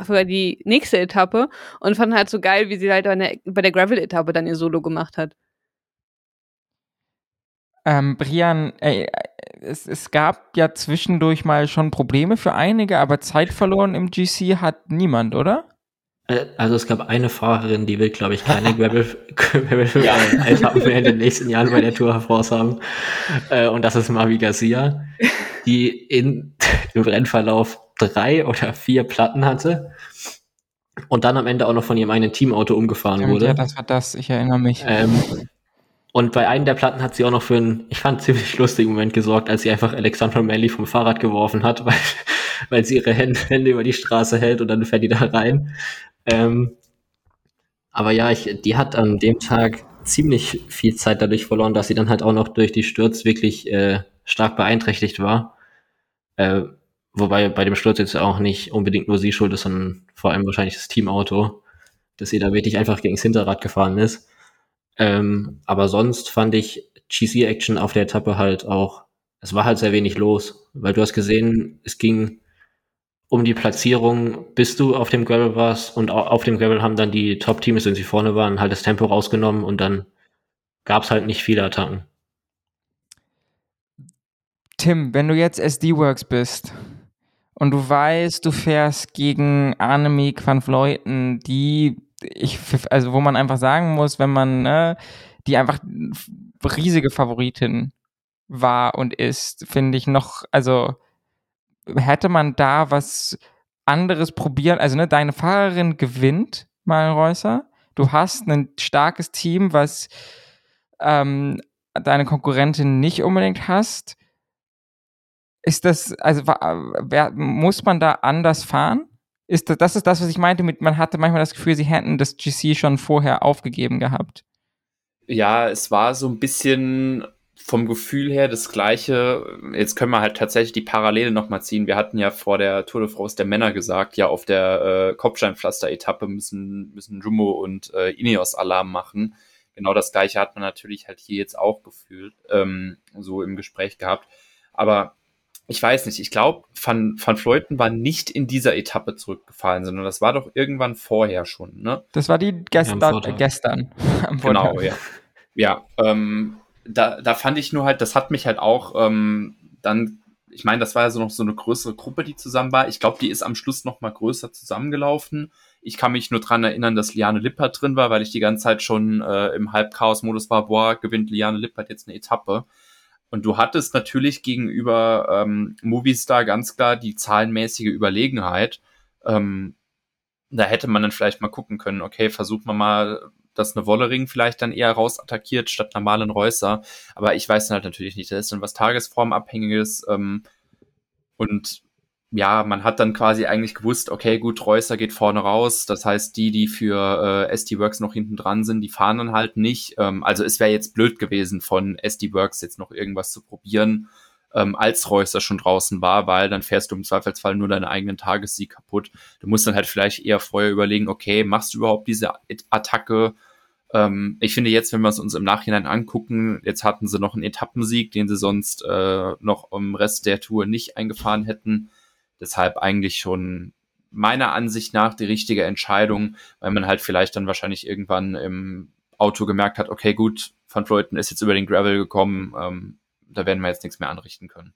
für die nächste Etappe und fand halt so geil, wie sie halt bei der, bei der Gravel-Etappe dann ihr Solo gemacht hat. Ähm, Brian, äh, es, es gab ja zwischendurch mal schon Probleme für einige, aber Zeit verloren im GC hat niemand, oder? Äh, also es gab eine Fahrerin, die will, glaube ich, keine [laughs] Gravel-Etappen mehr in den nächsten Jahren bei der Tour France haben. Äh, und das ist Mavi Garcia, die in, [laughs] im Rennverlauf drei oder vier Platten hatte und dann am Ende auch noch von ihrem eigenen Teamauto umgefahren Stimmt, wurde. Ja, das war das, ich erinnere mich. Ähm, und bei einem der Platten hat sie auch noch für einen, ich fand, [laughs] ziemlich lustigen Moment gesorgt, als sie einfach Alexandra Melly vom Fahrrad geworfen hat, [laughs] weil, weil sie ihre Hände, Hände über die Straße hält und dann fährt die da rein. Ähm, aber ja, ich, die hat an dem Tag ziemlich viel Zeit dadurch verloren, dass sie dann halt auch noch durch die Stürz wirklich äh, stark beeinträchtigt war. Äh, Wobei bei dem Sturz jetzt auch nicht unbedingt nur sie schuld ist, sondern vor allem wahrscheinlich das Teamauto, dass sie da wirklich einfach gegen das Hinterrad gefahren ist. Ähm, aber sonst fand ich GC-Action auf der Etappe halt auch, es war halt sehr wenig los, weil du hast gesehen, es ging um die Platzierung, bis du auf dem Gravel warst und auf dem Gravel haben dann die Top-Teams, wenn sie vorne waren, halt das Tempo rausgenommen und dann gab es halt nicht viele Attacken. Tim, wenn du jetzt SD-Works bist, und du weißt, du fährst gegen Annemiek van Vleuten, die ich, also wo man einfach sagen muss, wenn man, ne, die einfach riesige Favoritin war und ist, finde ich noch, also hätte man da was anderes probieren, also ne, deine Fahrerin gewinnt, Reusser, du hast ein starkes Team, was ähm, deine Konkurrentin nicht unbedingt hast, ist das, also wer, muss man da anders fahren? Ist das, das ist das, was ich meinte mit, man hatte manchmal das Gefühl, sie hätten das GC schon vorher aufgegeben gehabt. Ja, es war so ein bisschen vom Gefühl her das gleiche. Jetzt können wir halt tatsächlich die Parallele nochmal ziehen. Wir hatten ja vor der Tour de France der Männer gesagt, ja, auf der äh, Kopfsteinpflaster-Etappe müssen, müssen Jumbo und äh, Ineos Alarm machen. Genau das gleiche hat man natürlich halt hier jetzt auch gefühlt, ähm, so im Gespräch gehabt. Aber ich weiß nicht, ich glaube, Van, Van Fleuten war nicht in dieser Etappe zurückgefallen, sondern das war doch irgendwann vorher schon, ne? Das war die gestern. Ja, äh, gestern [laughs] genau, ja. Ja, ähm, da, da fand ich nur halt, das hat mich halt auch ähm, dann, ich meine, das war ja so noch so eine größere Gruppe, die zusammen war. Ich glaube, die ist am Schluss noch mal größer zusammengelaufen. Ich kann mich nur dran erinnern, dass Liane Lippert drin war, weil ich die ganze Zeit schon äh, im Halbchaos-Modus war, boah, gewinnt Liane Lippert jetzt eine Etappe. Und du hattest natürlich gegenüber ähm, Movistar ganz klar die zahlenmäßige Überlegenheit. Ähm, da hätte man dann vielleicht mal gucken können, okay, versucht man mal, dass eine Wollering vielleicht dann eher rausattackiert statt normalen Reusser. Aber ich weiß dann halt natürlich nicht. Das ist dann was Tagesformabhängiges. Ähm, und ja, man hat dann quasi eigentlich gewusst, okay, gut, Reusser geht vorne raus. Das heißt, die, die für äh, SD Works noch hinten dran sind, die fahren dann halt nicht. Ähm, also es wäre jetzt blöd gewesen, von SD Works jetzt noch irgendwas zu probieren, ähm, als Reusser schon draußen war, weil dann fährst du im Zweifelsfall nur deinen eigenen Tagessieg kaputt. Du musst dann halt vielleicht eher vorher überlegen, okay, machst du überhaupt diese Attacke? Ähm, ich finde jetzt, wenn wir es uns im Nachhinein angucken, jetzt hatten sie noch einen Etappensieg, den sie sonst äh, noch im Rest der Tour nicht eingefahren hätten Deshalb eigentlich schon meiner Ansicht nach die richtige Entscheidung, weil man halt vielleicht dann wahrscheinlich irgendwann im Auto gemerkt hat, okay, gut, Van Vleuten ist jetzt über den Gravel gekommen, ähm, da werden wir jetzt nichts mehr anrichten können.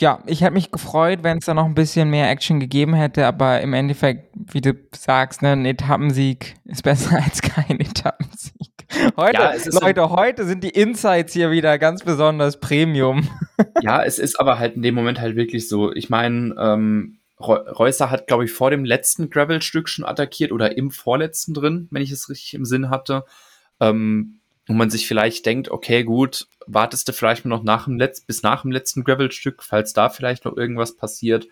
Ja, ich hätte mich gefreut, wenn es da noch ein bisschen mehr Action gegeben hätte, aber im Endeffekt, wie du sagst, ne, ein Etappensieg ist besser [laughs] als kein Etappensieg. Heute, ja, Leute, heute sind die Insights hier wieder ganz besonders Premium. [laughs] Ja, es ist aber halt in dem Moment halt wirklich so. Ich meine, ähm, Reusser hat, glaube ich, vor dem letzten Gravel-Stück schon attackiert oder im vorletzten drin, wenn ich es richtig im Sinn hatte. Ähm, wo man sich vielleicht denkt, okay, gut, wartest du vielleicht noch nach dem Letz bis nach dem letzten Gravel-Stück, falls da vielleicht noch irgendwas passiert.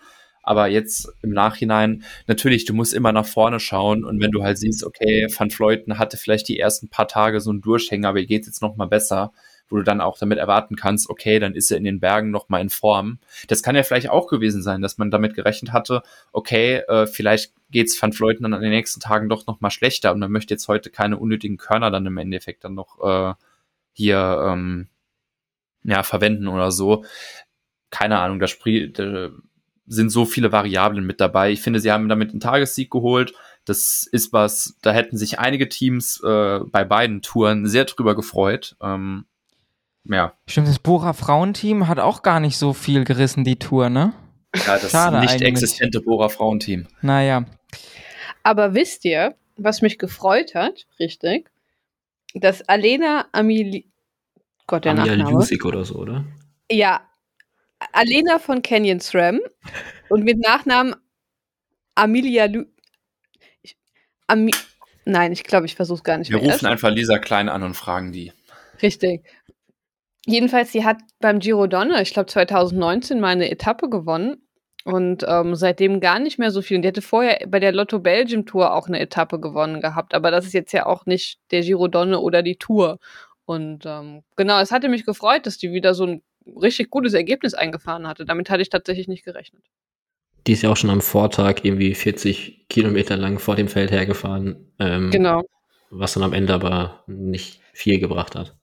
Aber jetzt im Nachhinein, natürlich, du musst immer nach vorne schauen und wenn du halt siehst, okay, Van Fleuten hatte vielleicht die ersten paar Tage so einen Durchhänger, aber geht jetzt noch mal besser, wo du dann auch damit erwarten kannst, okay, dann ist er in den Bergen noch mal in Form. Das kann ja vielleicht auch gewesen sein, dass man damit gerechnet hatte, okay, äh, vielleicht geht's Van Fleuten dann an den nächsten Tagen doch noch mal schlechter und man möchte jetzt heute keine unnötigen Körner dann im Endeffekt dann noch äh, hier ähm, ja, verwenden oder so. Keine Ahnung, da, da sind so viele Variablen mit dabei. Ich finde, sie haben damit einen Tagessieg geholt. Das ist was, da hätten sich einige Teams äh, bei beiden Touren sehr drüber gefreut. Ähm, ja. Stimmt, das Bora Frauenteam hat auch gar nicht so viel gerissen, die Tour, ne? Ja, das Schade nicht eigentlich. existente Bora Frauenteam. Naja. Aber wisst ihr, was mich gefreut hat, richtig? Dass Alena Amili Gott, der Amelia Nachname. Lusig oder so, oder? Ja. Alena von Canyon SRAM und mit Nachnamen Amelia Lu Ami Nein, ich glaube, ich versuche es gar nicht Wir mehr. rufen einfach Lisa Klein an und fragen die. Richtig. Jedenfalls, sie hat beim Giro Donne, ich glaube 2019, mal eine Etappe gewonnen und ähm, seitdem gar nicht mehr so viel. Und die hatte vorher bei der Lotto Belgium Tour auch eine Etappe gewonnen gehabt, aber das ist jetzt ja auch nicht der Giro Donne oder die Tour. Und ähm, genau, es hatte mich gefreut, dass die wieder so ein richtig gutes Ergebnis eingefahren hatte. Damit hatte ich tatsächlich nicht gerechnet. Die ist ja auch schon am Vortag irgendwie 40 Kilometer lang vor dem Feld hergefahren. Ähm, genau. Was dann am Ende aber nicht viel gebracht hat.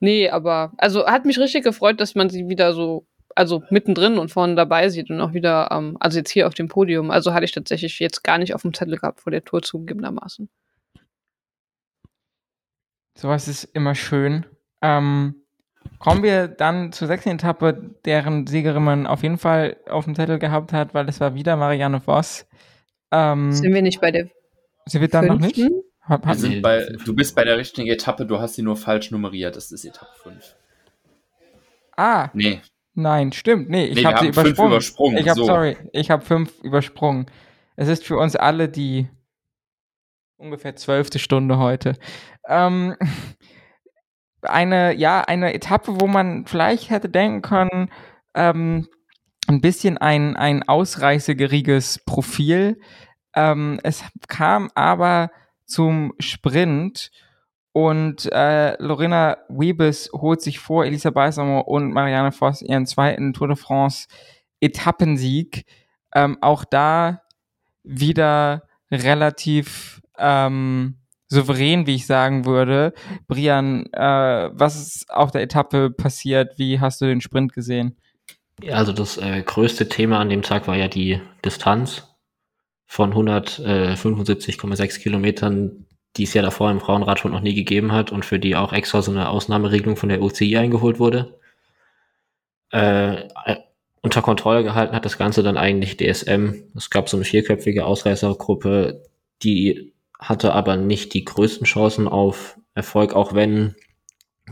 Nee, aber also hat mich richtig gefreut, dass man sie wieder so, also mittendrin und vorne dabei sieht und auch wieder, ähm, also jetzt hier auf dem Podium. Also hatte ich tatsächlich jetzt gar nicht auf dem Zettel gehabt vor der Tour zugegebenermaßen. Sowas ist immer schön. Ähm, kommen wir dann zur sechsten Etappe, deren Siegerin man auf jeden Fall auf dem Zettel gehabt hat, weil es war wieder Marianne Voss. Ähm, sind wir nicht bei der Sind wir dann fünften? noch nicht? Hab, hab wir bei, du bist bei der richtigen Etappe, du hast sie nur falsch nummeriert. Das ist Etappe 5. Ah. Nee. Nein, stimmt. Nee, ich nee, habe sie übersprungen. übersprungen. Ich habe, so. sorry, ich habe fünf übersprungen. Es ist für uns alle die ungefähr zwölfte Stunde heute. Ähm, eine, ja, eine Etappe, wo man vielleicht hätte denken können, ähm, ein bisschen ein, ein ausreißeriges Profil. Ähm, es kam aber zum Sprint und äh, Lorena Wiebes holt sich vor Elisa Beisamer und Marianne Voss ihren zweiten Tour de France Etappensieg. Ähm, auch da wieder relativ ähm, souverän, wie ich sagen würde. Brian, äh, was ist auf der Etappe passiert? Wie hast du den Sprint gesehen? Ja, also das äh, größte Thema an dem Tag war ja die Distanz von 175,6 äh, Kilometern, die es ja davor im Frauenradsport noch nie gegeben hat und für die auch extra so eine Ausnahmeregelung von der UCI eingeholt wurde. Äh, unter Kontrolle gehalten hat das Ganze dann eigentlich DSM. Es gab so eine vierköpfige Ausreißergruppe, die hatte aber nicht die größten Chancen auf Erfolg, auch wenn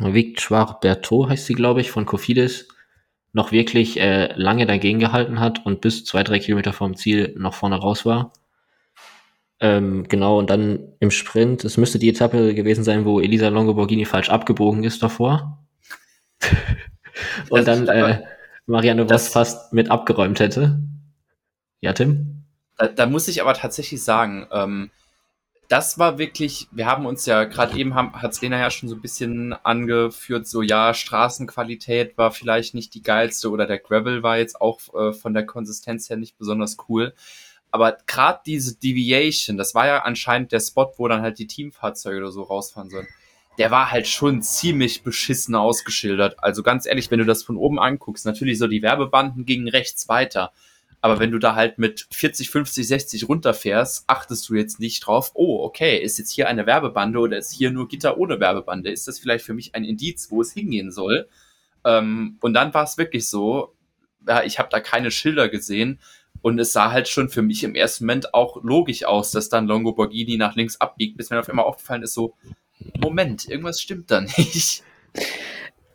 Victoire Berthaud heißt sie, glaube ich, von Cofidis, noch wirklich äh, lange dagegen gehalten hat und bis zwei, drei Kilometer vom Ziel noch vorne raus war. Ähm, genau, und dann im Sprint, es müsste die Etappe gewesen sein, wo Elisa Longoborghini falsch abgebogen ist davor. [laughs] und dann äh, Marianne Voss fast mit abgeräumt hätte. Ja, Tim? Da, da muss ich aber tatsächlich sagen, ähm, das war wirklich, wir haben uns ja gerade eben, hat es Lena ja schon so ein bisschen angeführt, so ja, Straßenqualität war vielleicht nicht die geilste oder der Gravel war jetzt auch äh, von der Konsistenz her nicht besonders cool. Aber gerade diese Deviation, das war ja anscheinend der Spot, wo dann halt die Teamfahrzeuge oder so rausfahren sollen. Der war halt schon ziemlich beschissen ausgeschildert. Also ganz ehrlich, wenn du das von oben anguckst, natürlich so die Werbebanden gingen rechts weiter. Aber wenn du da halt mit 40, 50, 60 runterfährst, achtest du jetzt nicht drauf, oh, okay, ist jetzt hier eine Werbebande oder ist hier nur Gitter ohne Werbebande? Ist das vielleicht für mich ein Indiz, wo es hingehen soll? Ähm, und dann war es wirklich so, ja, ich habe da keine Schilder gesehen. Und es sah halt schon für mich im ersten Moment auch logisch aus, dass dann Longo Borghini nach links abbiegt, bis mir auf einmal aufgefallen ist, so, Moment, irgendwas stimmt da nicht. [laughs]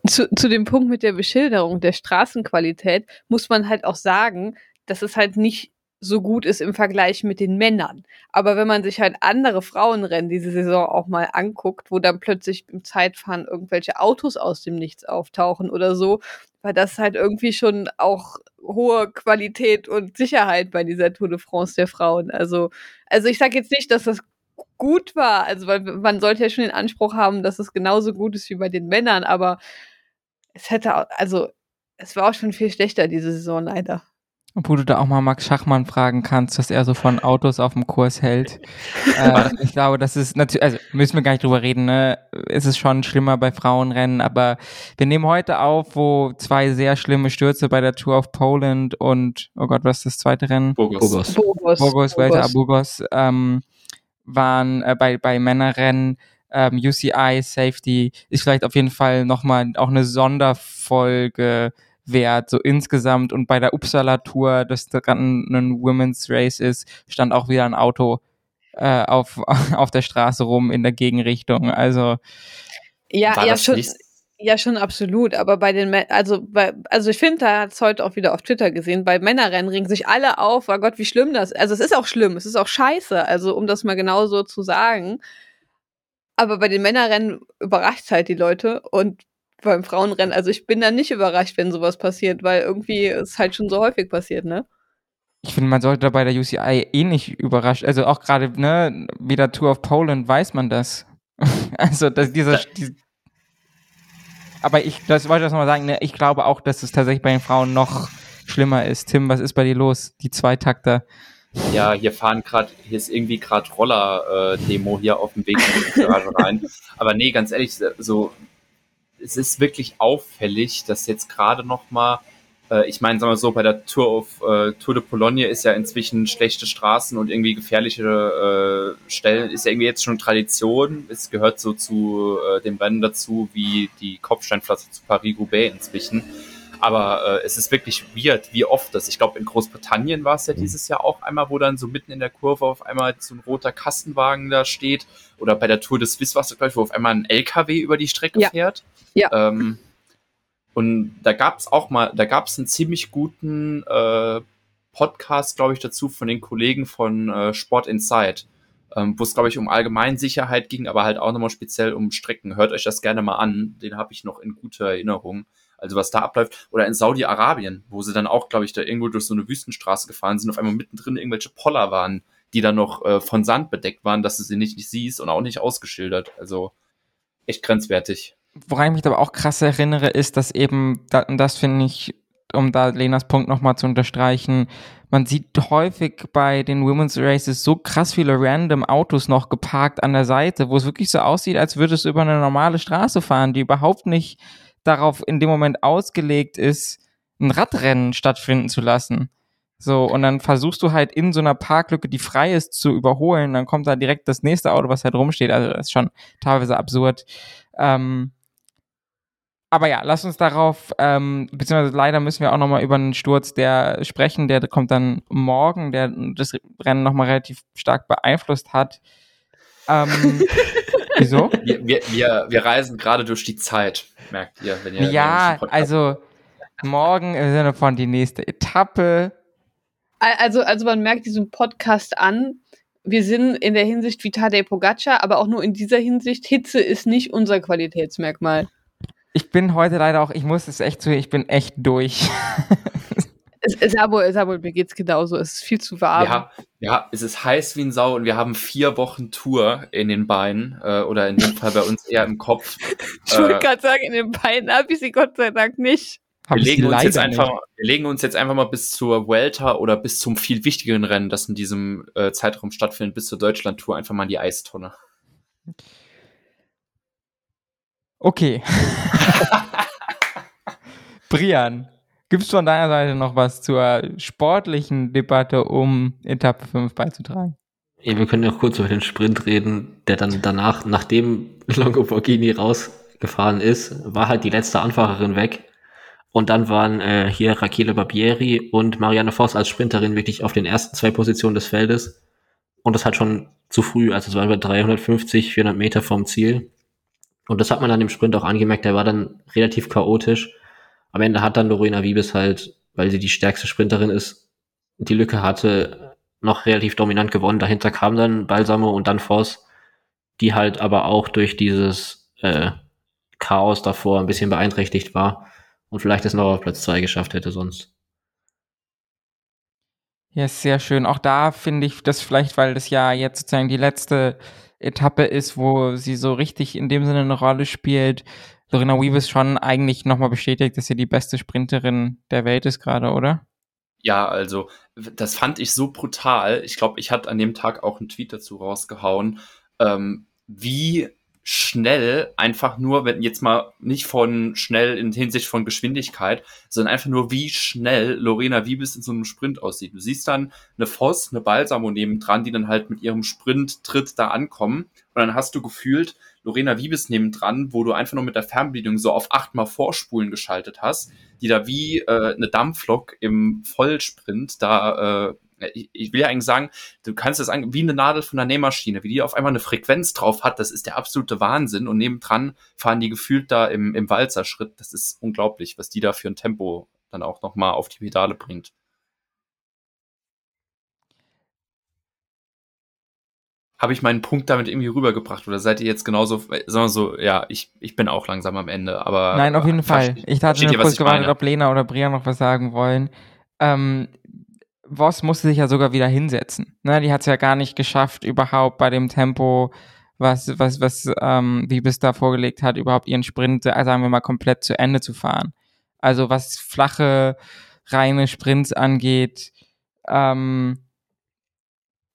Zu, zu dem Punkt mit der Beschilderung der Straßenqualität muss man halt auch sagen, dass es halt nicht so gut ist im Vergleich mit den Männern. Aber wenn man sich halt andere Frauenrennen diese Saison auch mal anguckt, wo dann plötzlich im Zeitfahren irgendwelche Autos aus dem Nichts auftauchen oder so, war das halt irgendwie schon auch hohe Qualität und Sicherheit bei dieser Tour de France der Frauen. Also, also ich sage jetzt nicht, dass das gut war, also weil man sollte ja schon den Anspruch haben, dass es genauso gut ist wie bei den Männern, aber es hätte, also es war auch schon viel schlechter diese Saison leider. Obwohl du da auch mal Max Schachmann fragen kannst, was er so von Autos auf dem Kurs hält. [laughs] äh, ich glaube, das ist natürlich, also müssen wir gar nicht drüber reden, ne? Es ist schon schlimmer bei Frauenrennen, aber wir nehmen heute auf, wo zwei sehr schlimme Stürze bei der Tour of Poland und, oh Gott, was ist das zweite Rennen? Burgos. Burgos. Burgos, Burgos, Welter Burgos, ähm, waren äh, bei, bei Männerrennen, ähm, UCI, Safety, ist vielleicht auf jeden Fall nochmal auch eine Sonderfolge wert, so insgesamt. Und bei der Uppsala Tour, das gerade ein Women's Race ist, stand auch wieder ein Auto äh, auf, [laughs] auf der Straße rum in der Gegenrichtung. Also ja, ja schon. Ja, schon absolut. Aber bei den, also, bei, also ich finde, da hat es heute auch wieder auf Twitter gesehen, bei Männerrennen ringen sich alle auf, oh Gott, wie schlimm das ist. Also es ist auch schlimm, es ist auch scheiße, also um das mal genau so zu sagen. Aber bei den Männerrennen überrascht halt die Leute und beim Frauenrennen. Also ich bin da nicht überrascht, wenn sowas passiert, weil irgendwie es halt schon so häufig passiert, ne? Ich finde, man sollte bei der UCI eh nicht überrascht. Also auch gerade, ne, wie der Tour of Poland weiß man das. [laughs] also, dass dieser. Die, aber ich, das wollte ich nochmal sagen, ne, ich glaube auch, dass es tatsächlich bei den Frauen noch schlimmer ist. Tim, was ist bei dir los? Die Zweitakter. Ja, hier fahren gerade, hier ist irgendwie gerade Roller-Demo äh, hier auf dem Weg in die Garage rein. [laughs] Aber nee, ganz ehrlich, so es ist wirklich auffällig, dass jetzt gerade noch mal äh, ich meine, sagen wir so, bei der Tour of äh, Tour de Pologne ist ja inzwischen schlechte Straßen und irgendwie gefährliche äh, Stellen ist ja irgendwie jetzt schon Tradition. Es gehört so zu äh, dem Rennen dazu wie die Kopfsteinpflaster zu Paris-Roubaix inzwischen. Aber äh, es ist wirklich weird, wie oft das. Ich glaube, in Großbritannien war es ja dieses Jahr auch einmal, wo dann so mitten in der Kurve auf einmal so ein roter Kastenwagen da steht. Oder bei der Tour des Swiss war es, glaube ich, wo auf einmal ein LKW über die Strecke ja. fährt. Ja. Ähm, und da gab es auch mal, da gab es einen ziemlich guten äh, Podcast, glaube ich, dazu von den Kollegen von äh, Sport Insight, ähm, wo es, glaube ich, um Allgemeinsicherheit ging, aber halt auch nochmal speziell um Strecken. Hört euch das gerne mal an, den habe ich noch in guter Erinnerung. Also was da abläuft. Oder in Saudi-Arabien, wo sie dann auch, glaube ich, da irgendwo durch so eine Wüstenstraße gefahren sind, auf einmal mittendrin irgendwelche Poller waren, die dann noch äh, von Sand bedeckt waren, dass du sie nicht, nicht siehst und auch nicht ausgeschildert. Also echt grenzwertig. Woran ich mich aber auch krass erinnere, ist, dass eben, und das finde ich, um da Lenas Punkt nochmal zu unterstreichen, man sieht häufig bei den Women's Races so krass viele random Autos noch geparkt an der Seite, wo es wirklich so aussieht, als würdest du über eine normale Straße fahren, die überhaupt nicht darauf in dem Moment ausgelegt ist, ein Radrennen stattfinden zu lassen. So, und dann versuchst du halt in so einer Parklücke, die frei ist, zu überholen, dann kommt da direkt das nächste Auto, was halt rumsteht. Also das ist schon teilweise absurd. Ähm, aber ja, lass uns darauf, ähm, beziehungsweise leider müssen wir auch nochmal über einen Sturz der sprechen, der kommt dann morgen, der das Rennen nochmal relativ stark beeinflusst hat. Ähm, [laughs] wieso? Wir, wir, wir, wir reisen gerade durch die Zeit merkt ihr, wenn ihr. Ja, also morgen im Sinne von die nächste Etappe. Also, also man merkt diesem Podcast an, wir sind in der Hinsicht wie Tadej Pogacar, aber auch nur in dieser Hinsicht, Hitze ist nicht unser Qualitätsmerkmal. Ich bin heute leider auch, ich muss es echt zu, ich bin echt durch. [laughs] Sabo, Sabo, mir geht's genauso. Es ist viel zu warm. Ja, ja, es ist heiß wie ein Sau und wir haben vier Wochen Tour in den Beinen äh, oder in dem Fall bei uns eher im Kopf. [laughs] ich wollte äh, gerade sagen, in den Beinen habe ich sie Gott sei Dank nicht. Wir legen, uns jetzt einfach, wir legen uns jetzt einfach mal bis zur Welter oder bis zum viel wichtigeren Rennen, das in diesem äh, Zeitraum stattfindet, bis zur Deutschland-Tour, einfach mal in die Eistonne. Okay. [laughs] Brian, Gibt es von deiner Seite noch was zur sportlichen Debatte um Etappe 5 beizutragen? Ja, wir können ja kurz über den Sprint reden, der dann danach, nachdem [laughs] Longo Borghini rausgefahren ist, war halt die letzte Anfahrerin weg. Und dann waren äh, hier Rachele Barbieri und Marianne Voss als Sprinterin wirklich auf den ersten zwei Positionen des Feldes. Und das hat schon zu früh, also es war über 350, 400 Meter vom Ziel. Und das hat man dann im Sprint auch angemerkt, der war dann relativ chaotisch. Am Ende hat dann Lorena Wiebes halt, weil sie die stärkste Sprinterin ist, die Lücke hatte, noch relativ dominant gewonnen. Dahinter kam dann Balsamo und dann Voss, die halt aber auch durch dieses äh, Chaos davor ein bisschen beeinträchtigt war und vielleicht es noch auf Platz zwei geschafft hätte sonst. Ja, sehr schön. Auch da finde ich das vielleicht, weil das ja jetzt sozusagen die letzte Etappe ist, wo sie so richtig in dem Sinne eine Rolle spielt. Lorena Weavis schon eigentlich nochmal bestätigt, dass sie die beste Sprinterin der Welt ist gerade, oder? Ja, also das fand ich so brutal. Ich glaube, ich hatte an dem Tag auch einen Tweet dazu rausgehauen, ähm, wie schnell einfach nur, wenn jetzt mal nicht von schnell in Hinsicht von Geschwindigkeit, sondern einfach nur, wie schnell Lorena Wiebes in so einem Sprint aussieht. Du siehst dann eine Voss, eine Balsamo nebendran, die dann halt mit ihrem Sprint-Tritt da ankommen. Und dann hast du gefühlt Lorena Wiebes nebendran, wo du einfach nur mit der Fernbedienung so auf achtmal Vorspulen geschaltet hast, die da wie äh, eine Dampflok im Vollsprint da äh, ich will ja eigentlich sagen, du kannst das wie eine Nadel von der Nähmaschine, wie die auf einmal eine Frequenz drauf hat, das ist der absolute Wahnsinn. Und nebendran fahren die gefühlt da im, im Walzerschritt. Das ist unglaublich, was die da für ein Tempo dann auch nochmal auf die Pedale bringt. Habe ich meinen Punkt damit irgendwie rübergebracht oder seid ihr jetzt genauso, sagen wir so, ja, ich, ich bin auch langsam am Ende, aber. Nein, auf jeden Fall. Ich hatte nur kurz gewartet, ob Lena oder Bria noch was sagen wollen. Ähm, Voss musste sich ja sogar wieder hinsetzen. Ne, die hat es ja gar nicht geschafft, überhaupt bei dem Tempo, was, was, was ähm, wie bis da vorgelegt hat, überhaupt ihren Sprint, äh, sagen wir mal, komplett zu Ende zu fahren. Also was flache, reine Sprints angeht, ähm,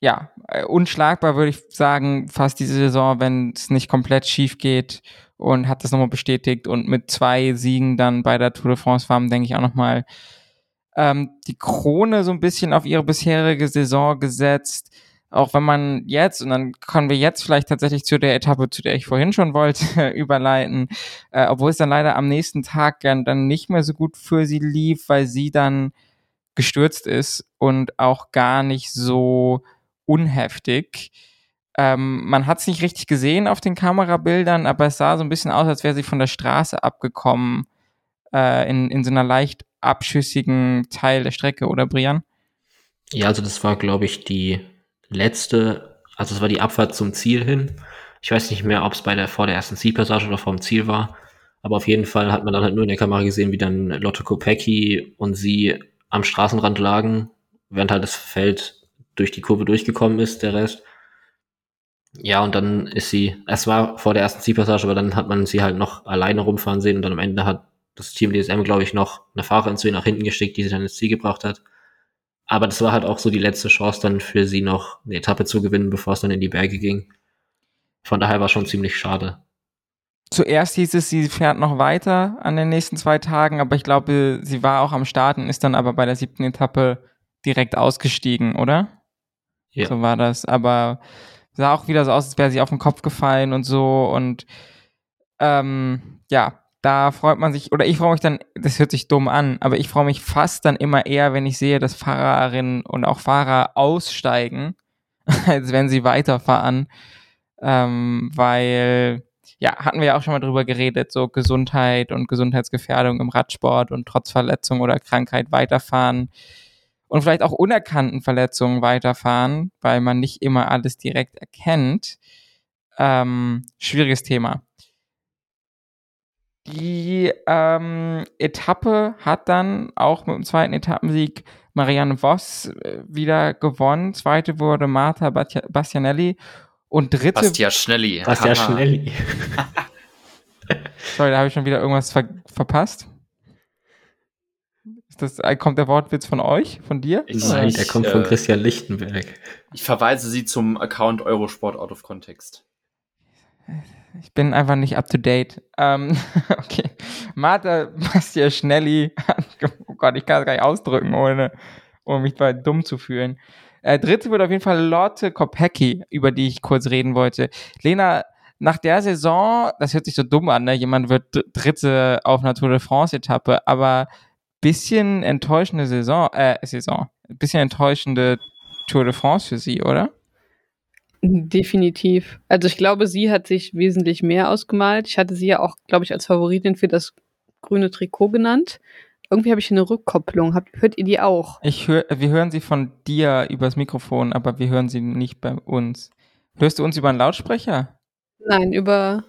ja, äh, unschlagbar würde ich sagen, fast diese Saison, wenn es nicht komplett schief geht und hat das nochmal bestätigt und mit zwei Siegen dann bei der Tour de France Farm, denke ich auch nochmal ähm, die Krone so ein bisschen auf ihre bisherige Saison gesetzt. Auch wenn man jetzt, und dann können wir jetzt vielleicht tatsächlich zu der Etappe, zu der ich vorhin schon wollte, [laughs] überleiten, äh, obwohl es dann leider am nächsten Tag dann nicht mehr so gut für sie lief, weil sie dann gestürzt ist und auch gar nicht so unheftig. Ähm, man hat es nicht richtig gesehen auf den Kamerabildern, aber es sah so ein bisschen aus, als wäre sie von der Straße abgekommen äh, in, in so einer leicht abschüssigen Teil der Strecke, oder Brian? Ja, also das war, glaube ich, die letzte, also es war die Abfahrt zum Ziel hin. Ich weiß nicht mehr, ob es bei der vor der ersten Zielpassage oder vor dem Ziel war. Aber auf jeden Fall hat man dann halt nur in der Kamera gesehen, wie dann Lotte Kopecki und sie am Straßenrand lagen, während halt das Feld durch die Kurve durchgekommen ist, der Rest. Ja, und dann ist sie, es war vor der ersten Zielpassage, aber dann hat man sie halt noch alleine rumfahren sehen und dann am Ende hat das Team DSM, glaube ich, noch eine Fahrerin zu ihr nach hinten geschickt, die sie dann ins Ziel gebracht hat. Aber das war halt auch so die letzte Chance dann für sie noch eine Etappe zu gewinnen, bevor es dann in die Berge ging. Von daher war schon ziemlich schade. Zuerst hieß es, sie fährt noch weiter an den nächsten zwei Tagen, aber ich glaube, sie war auch am Starten, ist dann aber bei der siebten Etappe direkt ausgestiegen, oder? Ja. So war das. Aber sah auch wieder so aus, als wäre sie auf den Kopf gefallen und so. Und ähm, ja, da freut man sich, oder ich freue mich dann, das hört sich dumm an, aber ich freue mich fast dann immer eher, wenn ich sehe, dass Fahrerinnen und auch Fahrer aussteigen, [laughs] als wenn sie weiterfahren. Ähm, weil, ja, hatten wir ja auch schon mal drüber geredet, so Gesundheit und Gesundheitsgefährdung im Radsport und trotz Verletzung oder Krankheit weiterfahren und vielleicht auch unerkannten Verletzungen weiterfahren, weil man nicht immer alles direkt erkennt. Ähm, schwieriges Thema. Die ähm, Etappe hat dann auch mit dem zweiten Etappensieg Marianne Voss äh, wieder gewonnen. Zweite wurde Marta Bastianelli und dritte. Bastianelli. Bastianelli. [laughs] Sorry, da habe ich schon wieder irgendwas ver verpasst. Das, äh, kommt der Wortwitz von euch, von dir? Nein, der kommt von äh, Christian Lichtenberg. Ich verweise Sie zum Account Eurosport Out of Context. [laughs] Ich bin einfach nicht up to date. Ähm, [laughs] okay. Martha Bastianelli, [laughs] oh Gott, ich kann es gar nicht ausdrücken, ohne, ohne mich dumm zu fühlen. Äh, dritte wird auf jeden Fall Lotte Kopecki, über die ich kurz reden wollte. Lena, nach der Saison, das hört sich so dumm an, ne? jemand wird Dritte auf einer Tour de France-Etappe, aber bisschen enttäuschende Saison, äh, Saison, bisschen enttäuschende Tour de France für sie, oder? Definitiv. Also ich glaube, sie hat sich wesentlich mehr ausgemalt. Ich hatte sie ja auch, glaube ich, als Favoritin für das grüne Trikot genannt. Irgendwie habe ich eine Rückkopplung. Habt, hört ihr die auch? Ich hör, wir hören sie von dir übers Mikrofon, aber wir hören sie nicht bei uns. Hörst du uns über einen Lautsprecher? Nein, über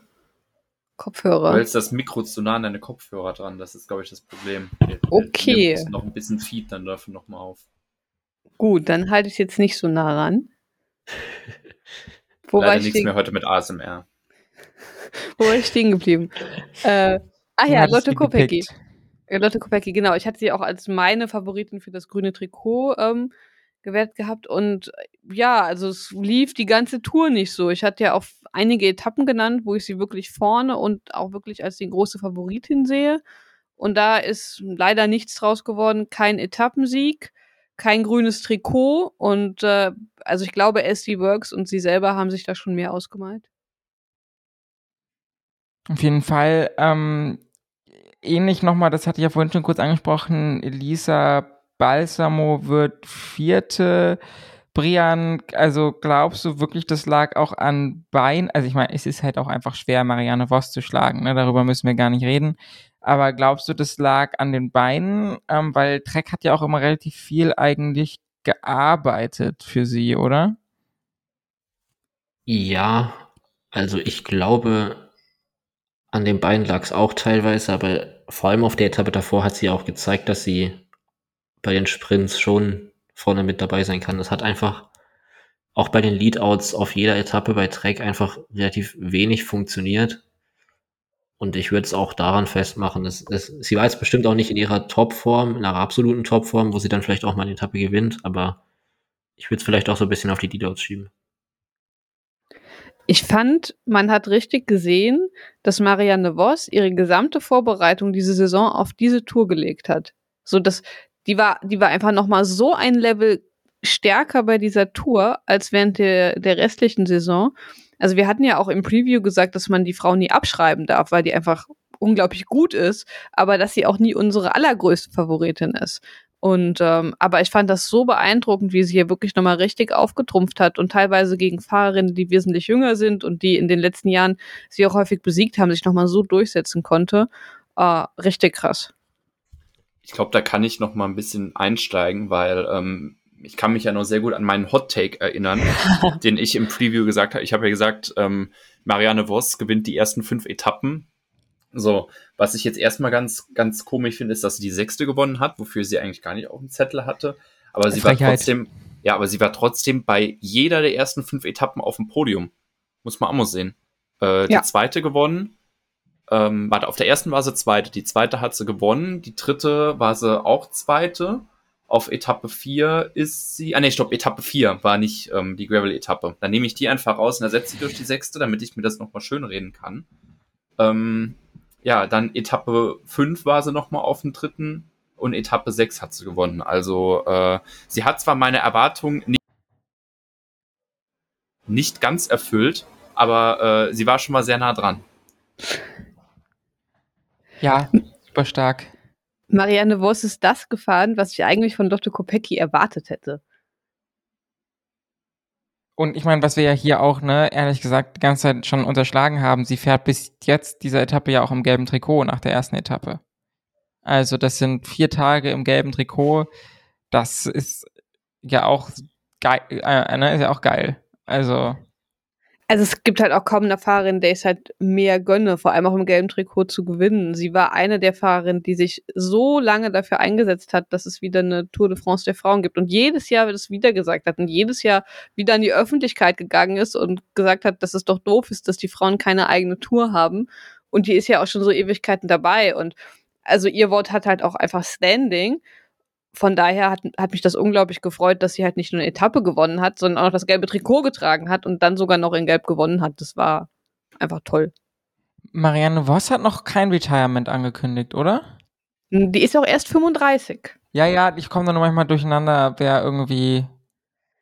Kopfhörer. Du hältst das Mikro zu nah an deine Kopfhörer dran. Das ist, glaube ich, das Problem. Okay. Wir noch ein bisschen Feed dann dafür nochmal auf. Gut, dann halte ich jetzt nicht so nah ran. [laughs] Wo Leider war ich nichts mehr heute mit ASMR. [laughs] Wo war ich stehen geblieben? Äh, ah ja, Lotte Kopecki. Lotte Kopecki, genau. Ich hatte sie auch als meine Favoritin für das grüne Trikot ähm, gewählt gehabt. Und ja, also es lief die ganze Tour nicht so. Ich hatte ja auch einige Etappen genannt, wo ich sie wirklich vorne und auch wirklich als die große Favoritin sehe. Und da ist leider nichts draus geworden. Kein Etappensieg kein grünes Trikot und äh, also ich glaube, SD Works und sie selber haben sich da schon mehr ausgemalt. Auf jeden Fall. Ähm, ähnlich nochmal, das hatte ich ja vorhin schon kurz angesprochen, Elisa Balsamo wird vierte. Brian, also glaubst du wirklich, das lag auch an Bein? Also ich meine, es ist halt auch einfach schwer, Marianne Voss zu schlagen, ne? darüber müssen wir gar nicht reden. Aber glaubst du, das lag an den Beinen? Ähm, weil Trek hat ja auch immer relativ viel eigentlich gearbeitet für sie, oder? Ja, also ich glaube, an den Beinen lag es auch teilweise, aber vor allem auf der Etappe davor hat sie auch gezeigt, dass sie bei den Sprints schon vorne mit dabei sein kann. Das hat einfach auch bei den Leadouts auf jeder Etappe bei Trek einfach relativ wenig funktioniert. Und ich würde es auch daran festmachen, dass, dass sie war jetzt bestimmt auch nicht in ihrer Topform, in ihrer absoluten Topform, wo sie dann vielleicht auch mal eine Etappe gewinnt, aber ich würde es vielleicht auch so ein bisschen auf die Leadouts schieben. Ich fand, man hat richtig gesehen, dass Marianne Voss ihre gesamte Vorbereitung diese Saison auf diese Tour gelegt hat. So dass die war, die war einfach noch mal so ein Level stärker bei dieser Tour als während der, der restlichen Saison. Also wir hatten ja auch im Preview gesagt, dass man die Frau nie abschreiben darf, weil die einfach unglaublich gut ist, aber dass sie auch nie unsere allergrößte Favoritin ist. Und ähm, aber ich fand das so beeindruckend, wie sie hier wirklich nochmal richtig aufgetrumpft hat und teilweise gegen Fahrerinnen, die wesentlich jünger sind und die in den letzten Jahren sie auch häufig besiegt haben, sich nochmal so durchsetzen konnte. Äh, richtig krass. Ich glaube, da kann ich noch mal ein bisschen einsteigen, weil ähm, ich kann mich ja noch sehr gut an meinen Hot Take erinnern, [laughs] den ich im Preview gesagt habe. Ich habe ja gesagt, ähm, Marianne Voss gewinnt die ersten fünf Etappen. So, was ich jetzt erstmal ganz, ganz komisch finde, ist, dass sie die sechste gewonnen hat, wofür sie eigentlich gar nicht auf dem Zettel hatte. Aber sie Frechheit. war trotzdem, ja, aber sie war trotzdem bei jeder der ersten fünf Etappen auf dem Podium. Muss man auch mal sehen. Äh, ja. Die zweite gewonnen. Ähm, warte, auf der ersten war sie zweite. Die zweite hat sie gewonnen. Die dritte war sie auch zweite. Auf Etappe 4 ist sie, ah nee, stopp, Etappe 4 war nicht ähm, die Gravel-Etappe. Dann nehme ich die einfach raus und ersetze sie durch die sechste, damit ich mir das nochmal schön reden kann. Ähm, ja, dann Etappe 5 war sie nochmal auf dem dritten und Etappe 6 hat sie gewonnen. Also äh, sie hat zwar meine Erwartungen nicht, nicht ganz erfüllt, aber äh, sie war schon mal sehr nah dran. Ja, super stark. Marianne Voss ist das gefahren, was ich eigentlich von Dr. Kopecki erwartet hätte. Und ich meine, was wir ja hier auch, ne, ehrlich gesagt, die ganze Zeit schon unterschlagen haben, sie fährt bis jetzt dieser Etappe ja auch im gelben Trikot nach der ersten Etappe. Also das sind vier Tage im gelben Trikot. Das ist ja auch geil, äh, ne, ist ja auch geil. Also also es gibt halt auch kaum eine Fahrerin, der ich halt mehr gönne, vor allem auch im gelben Trikot zu gewinnen. Sie war eine der Fahrerinnen, die sich so lange dafür eingesetzt hat, dass es wieder eine Tour de France der Frauen gibt und jedes Jahr das wieder gesagt hat und jedes Jahr wieder an die Öffentlichkeit gegangen ist und gesagt hat, dass es doch doof ist, dass die Frauen keine eigene Tour haben. Und die ist ja auch schon so Ewigkeiten dabei und also ihr Wort hat halt auch einfach Standing von daher hat, hat mich das unglaublich gefreut, dass sie halt nicht nur eine Etappe gewonnen hat, sondern auch noch das gelbe Trikot getragen hat und dann sogar noch in Gelb gewonnen hat. Das war einfach toll. Marianne Voss hat noch kein Retirement angekündigt, oder? Die ist auch erst 35. Ja, ja, ich komme da nur manchmal durcheinander, wer irgendwie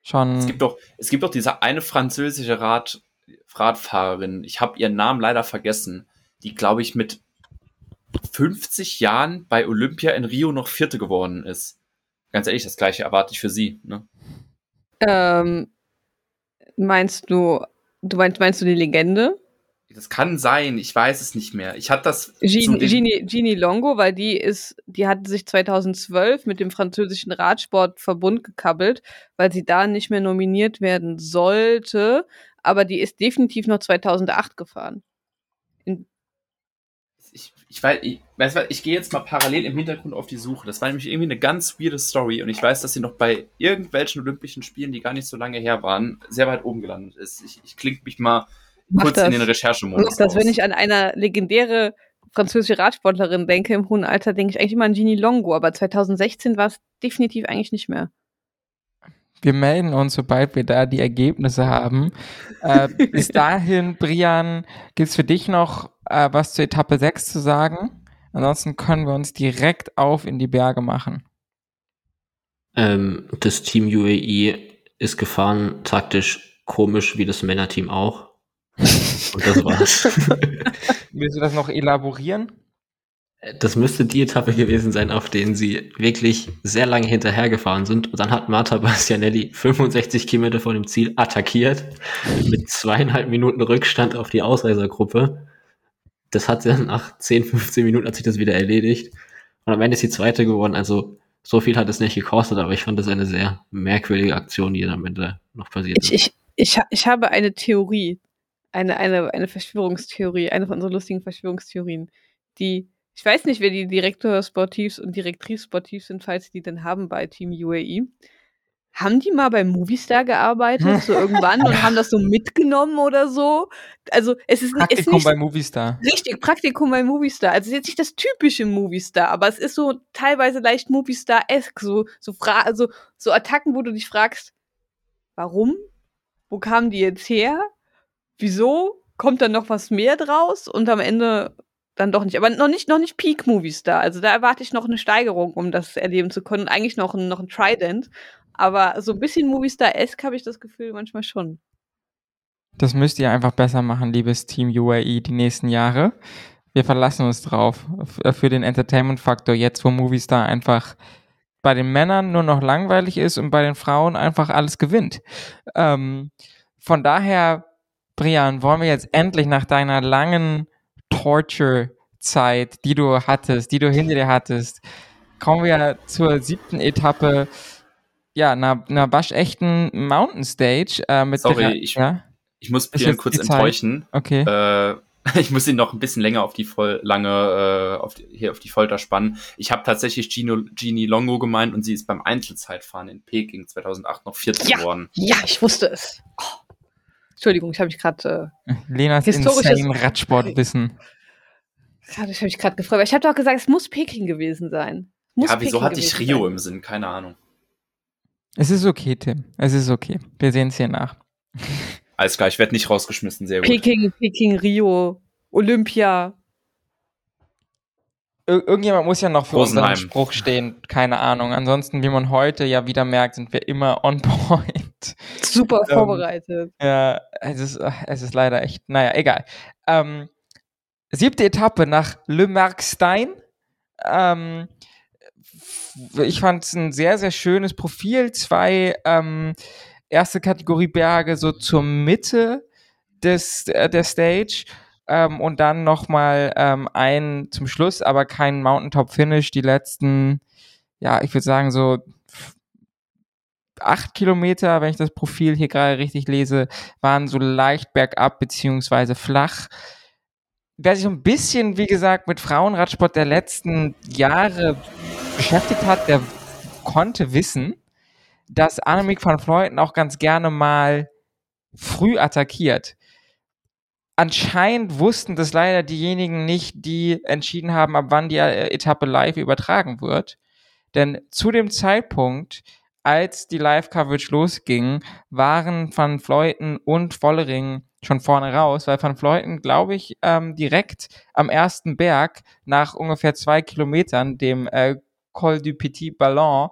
schon. Es gibt doch, es gibt doch diese eine französische Rad, Radfahrerin, ich habe ihren Namen leider vergessen, die, glaube ich, mit 50 Jahren bei Olympia in Rio noch Vierte geworden ist. Ganz ehrlich, das gleiche erwarte ich für sie. Ne? Ähm, meinst du, du meinst, meinst du die Legende? Das kann sein, ich weiß es nicht mehr. Ich hatte das. Gini, Gini Longo, weil die ist, die hat sich 2012 mit dem französischen Radsportverbund gekabbelt, weil sie da nicht mehr nominiert werden sollte, aber die ist definitiv noch 2008 gefahren. In ich, ich weiß, ich, weiß was, ich gehe jetzt mal parallel im Hintergrund auf die Suche. Das war nämlich irgendwie eine ganz weirde Story und ich weiß, dass sie noch bei irgendwelchen Olympischen Spielen, die gar nicht so lange her waren, sehr weit oben gelandet ist. Ich, ich klinge mich mal Mach kurz das. in den Recherchemodus. Das, wenn ich an eine legendäre französische Radsportlerin denke im hohen Alter, denke ich eigentlich immer an Gini Longo, aber 2016 war es definitiv eigentlich nicht mehr. Wir melden uns, sobald wir da die Ergebnisse haben. Äh, [laughs] bis dahin, Brian, gibt es für dich noch äh, was zur Etappe 6 zu sagen? Ansonsten können wir uns direkt auf in die Berge machen. Ähm, das Team UAE ist gefahren, taktisch komisch wie das Männerteam auch. [laughs] Und das war's. Willst du das noch elaborieren? Das müsste die Etappe gewesen sein, auf denen sie wirklich sehr lange hinterhergefahren sind. Und dann hat Marta Bastianelli 65 Kilometer vor dem Ziel attackiert, mit zweieinhalb Minuten Rückstand auf die Ausreisergruppe. Das hat sie dann nach 10, 15 Minuten hat sich das wieder erledigt. Und am Ende ist sie Zweite geworden. Also so viel hat es nicht gekostet, aber ich fand das eine sehr merkwürdige Aktion, die dann am Ende noch passiert ist. Ich, ich, ich habe eine Theorie eine, eine, eine Verschwörungstheorie, eine von unseren lustigen Verschwörungstheorien, die, ich weiß nicht, wer die Direktor Sportivs und Direktrice Sportivs sind, falls die denn haben bei Team UAE. Haben die mal beim Movistar gearbeitet, so [laughs] irgendwann, und haben das so mitgenommen oder so? Also, es ist, Praktikum ist nicht. bei Movistar. Richtig, Praktikum bei Movistar. Also, es ist jetzt nicht das typische Movistar, aber es ist so teilweise leicht Movistar-esque, so, so, also, so Attacken, wo du dich fragst, warum? Wo kamen die jetzt her? wieso kommt dann noch was mehr draus und am Ende dann doch nicht. Aber noch nicht, noch nicht Peak Movies da. Also da erwarte ich noch eine Steigerung, um das erleben zu können. Und eigentlich noch ein, noch ein Trident. Aber so ein bisschen Movistar-esque habe ich das Gefühl manchmal schon. Das müsst ihr einfach besser machen, liebes Team UAE, die nächsten Jahre. Wir verlassen uns drauf für den Entertainment-Faktor jetzt, wo Movistar einfach bei den Männern nur noch langweilig ist und bei den Frauen einfach alles gewinnt. Ähm, von daher Brian, wollen wir jetzt endlich nach deiner langen Torture-Zeit, die du hattest, die du hinter dir hattest, kommen wir zur siebten Etappe, ja, einer, einer waschechten Mountain Stage. Äh, mit Sorry, der, ich, ja? ich muss Brian kurz enttäuschen. Okay. Äh, [laughs] ich muss ihn noch ein bisschen länger auf die voll lange äh, auf die, hier auf die Folter spannen. Ich habe tatsächlich Gino, Genie Longo gemeint und sie ist beim Einzelzeitfahren in Peking 2008 noch vierte ja, geworden. Ja, ich wusste es. Oh. Entschuldigung, ich habe mich gerade. Äh, Lenas insane Radsportwissen. [laughs] Ich habe mich gerade gefreut. Ich habe doch gesagt, es muss Peking gewesen sein. Muss ja, wieso hatte ich Rio sein. im Sinn? Keine Ahnung. Es ist okay, Tim. Es ist okay. Wir sehen es hier nach. Alles klar, ich werde nicht rausgeschmissen. Sehr gut. Peking, Peking, Rio, Olympia. Ir irgendjemand muss ja noch für unseren Spruch stehen. Keine Ahnung. Ansonsten, wie man heute ja wieder merkt, sind wir immer on point. Super ähm, vorbereitet. Ja, es ist, es ist leider echt, naja, egal. Ähm, siebte Etappe nach Le Marcstein. Ähm, ich fand es ein sehr, sehr schönes Profil. Zwei ähm, erste Kategorie Berge so zur Mitte des, äh, der Stage. Ähm, und dann nochmal ähm, ein zum Schluss, aber kein Mountaintop-Finish. Die letzten, ja, ich würde sagen so acht Kilometer, wenn ich das Profil hier gerade richtig lese, waren so leicht bergab beziehungsweise flach. Wer sich so ein bisschen, wie gesagt, mit Frauenradsport der letzten Jahre beschäftigt hat, der konnte wissen, dass Annemiek van Fleuten auch ganz gerne mal früh attackiert. Anscheinend wussten das leider diejenigen nicht, die entschieden haben, ab wann die Etappe live übertragen wird. Denn zu dem Zeitpunkt, als die Live-Coverage losging, waren Van Fleuten und Vollering schon vorne raus, weil Van Fleuten, glaube ich, ähm, direkt am ersten Berg nach ungefähr zwei Kilometern, dem äh, Col du Petit Ballon,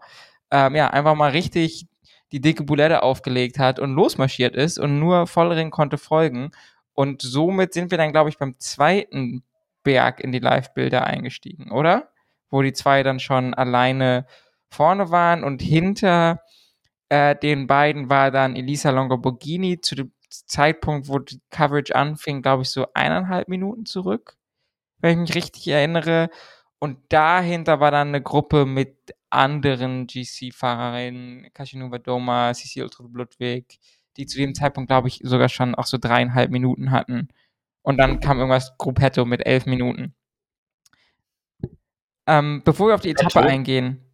ähm, ja, einfach mal richtig die dicke Boulette aufgelegt hat und losmarschiert ist und nur Vollering konnte folgen. Und somit sind wir dann, glaube ich, beim zweiten Berg in die Live-Bilder eingestiegen, oder? Wo die zwei dann schon alleine vorne waren und hinter äh, den beiden war dann Elisa Longoborghini zu dem Zeitpunkt, wo die Coverage anfing, glaube ich, so eineinhalb Minuten zurück, wenn ich mich richtig erinnere. Und dahinter war dann eine Gruppe mit anderen GC-Fahrerinnen, Kashinova Doma, Cecile Ludwig, die zu dem Zeitpunkt, glaube ich, sogar schon auch so dreieinhalb Minuten hatten. Und dann kam irgendwas Gruppetto mit elf Minuten. Ähm, bevor wir auf die Etappe eingehen.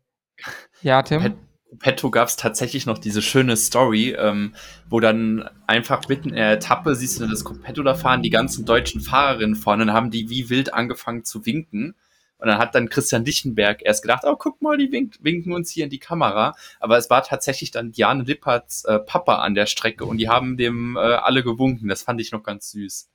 Ja, Tim? Pet Petto gab es tatsächlich noch diese schöne Story, ähm, wo dann einfach mitten in der Etappe siehst du das Gruppetto da fahren, die ganzen deutschen Fahrerinnen vorne, dann haben die wie wild angefangen zu winken. Und dann hat dann Christian Lichtenberg erst gedacht, oh, guck mal, die wink winken uns hier in die Kamera. Aber es war tatsächlich dann Diane Lipperts äh, Papa an der Strecke und die haben dem äh, alle gewunken. Das fand ich noch ganz süß.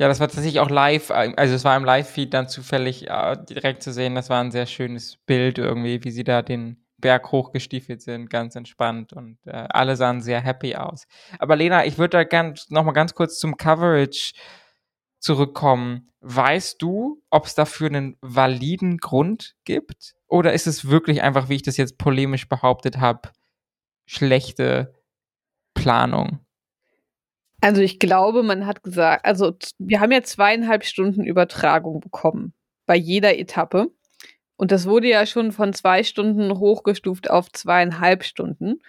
Ja, das war tatsächlich auch live, also es war im Live-Feed dann zufällig äh, direkt zu sehen. Das war ein sehr schönes Bild irgendwie, wie sie da den Berg hochgestiefelt sind, ganz entspannt und äh, alle sahen sehr happy aus. Aber Lena, ich würde da gern nochmal ganz kurz zum Coverage zurückkommen. Weißt du, ob es dafür einen validen Grund gibt? Oder ist es wirklich einfach, wie ich das jetzt polemisch behauptet habe, schlechte Planung? Also ich glaube, man hat gesagt, also wir haben ja zweieinhalb Stunden Übertragung bekommen bei jeder Etappe. Und das wurde ja schon von zwei Stunden hochgestuft auf zweieinhalb Stunden.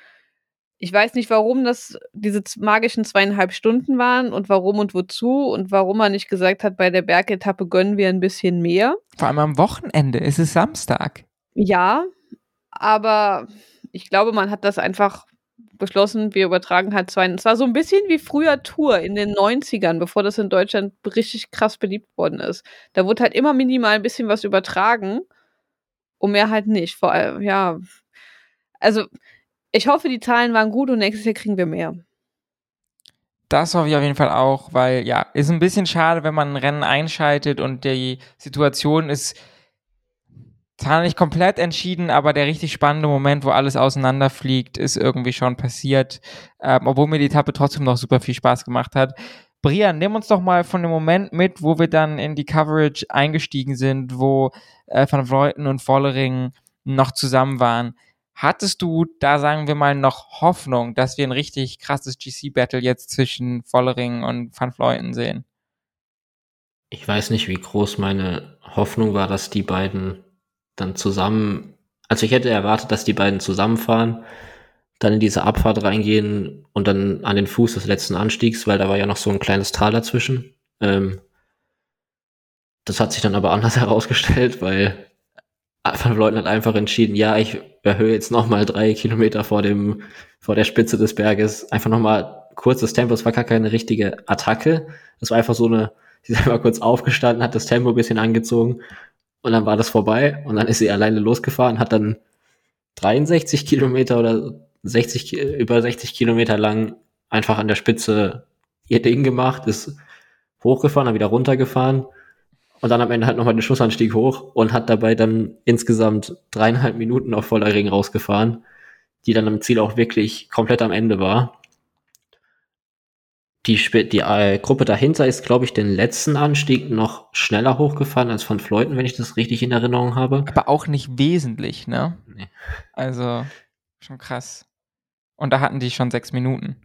Ich weiß nicht, warum das diese magischen zweieinhalb Stunden waren und warum und wozu und warum man nicht gesagt hat, bei der Bergetappe gönnen wir ein bisschen mehr. Vor allem am Wochenende, es ist Samstag. Ja, aber ich glaube, man hat das einfach beschlossen, wir übertragen halt zwei. Es war so ein bisschen wie früher Tour in den 90ern, bevor das in Deutschland richtig krass beliebt worden ist. Da wurde halt immer minimal ein bisschen was übertragen und mehr halt nicht. Vor allem, ja. Also, ich hoffe, die Zahlen waren gut und nächstes Jahr kriegen wir mehr. Das hoffe ich auf jeden Fall auch, weil ja, ist ein bisschen schade, wenn man ein Rennen einschaltet und die Situation ist zwar nicht komplett entschieden, aber der richtig spannende Moment, wo alles auseinanderfliegt, ist irgendwie schon passiert, ähm, obwohl mir die Etappe trotzdem noch super viel Spaß gemacht hat. Brian, nimm uns doch mal von dem Moment mit, wo wir dann in die Coverage eingestiegen sind, wo äh, Van Vleuten und Vollering noch zusammen waren. Hattest du da, sagen wir mal, noch Hoffnung, dass wir ein richtig krasses GC-Battle jetzt zwischen Vollering und Van Fleuten sehen? Ich weiß nicht, wie groß meine Hoffnung war, dass die beiden dann zusammen, also ich hätte erwartet, dass die beiden zusammenfahren, dann in diese Abfahrt reingehen und dann an den Fuß des letzten Anstiegs, weil da war ja noch so ein kleines Tal dazwischen. Ähm, das hat sich dann aber anders [laughs] herausgestellt, weil Van Leuten hat einfach entschieden, ja, ich erhöhe jetzt nochmal drei Kilometer vor dem, vor der Spitze des Berges. Einfach nochmal kurzes Tempo. Es war gar keine richtige Attacke. Es war einfach so eine, sie ist [laughs] einfach kurz aufgestanden, hat das Tempo ein bisschen angezogen und dann war das vorbei und dann ist sie alleine losgefahren, hat dann 63 Kilometer oder 60, über 60 Kilometer lang einfach an der Spitze ihr Ding gemacht, ist hochgefahren, dann wieder runtergefahren und dann am Ende halt nochmal den Schussanstieg hoch und hat dabei dann insgesamt dreieinhalb Minuten auf voller Ring rausgefahren, die dann am Ziel auch wirklich komplett am Ende war. Die, die äh, Gruppe dahinter ist, glaube ich, den letzten Anstieg noch schneller hochgefahren als von Fleuten, wenn ich das richtig in Erinnerung habe. Aber auch nicht wesentlich, ne? Nee. Also, schon krass. Und da hatten die schon sechs Minuten.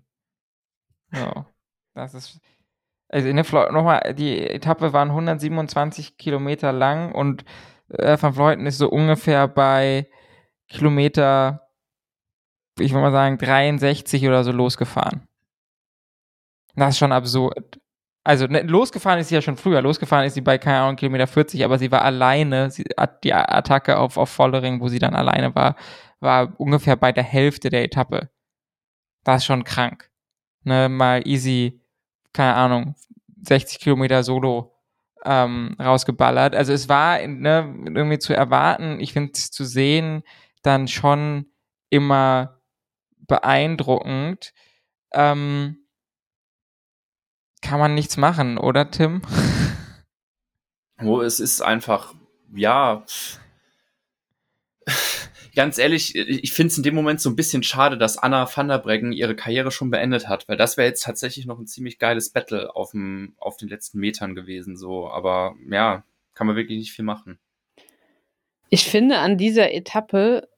So. Das ist, also in der Flo nochmal, die Etappe waren 127 Kilometer lang und äh, Van Vleuten ist so ungefähr bei Kilometer, ich würde mal sagen, 63 oder so losgefahren. Das ist schon absurd. Also ne, losgefahren ist sie ja schon früher. Losgefahren ist sie bei, keine Ahnung, Kilometer 40, aber sie war alleine. Sie die Attacke auf, auf Vollering, wo sie dann alleine war, war ungefähr bei der Hälfte der Etappe. Das ist schon krank. Ne, mal easy keine Ahnung, 60 Kilometer Solo ähm, rausgeballert. Also es war ne, irgendwie zu erwarten, ich finde es zu sehen, dann schon immer beeindruckend. Ähm, kann man nichts machen, oder Tim? Oh, es ist einfach, ja, ganz ehrlich, ich finde es in dem Moment so ein bisschen schade, dass Anna van der Breggen ihre Karriere schon beendet hat, weil das wäre jetzt tatsächlich noch ein ziemlich geiles Battle auf, dem, auf den letzten Metern gewesen. So, aber ja, kann man wirklich nicht viel machen. Ich finde, an dieser Etappe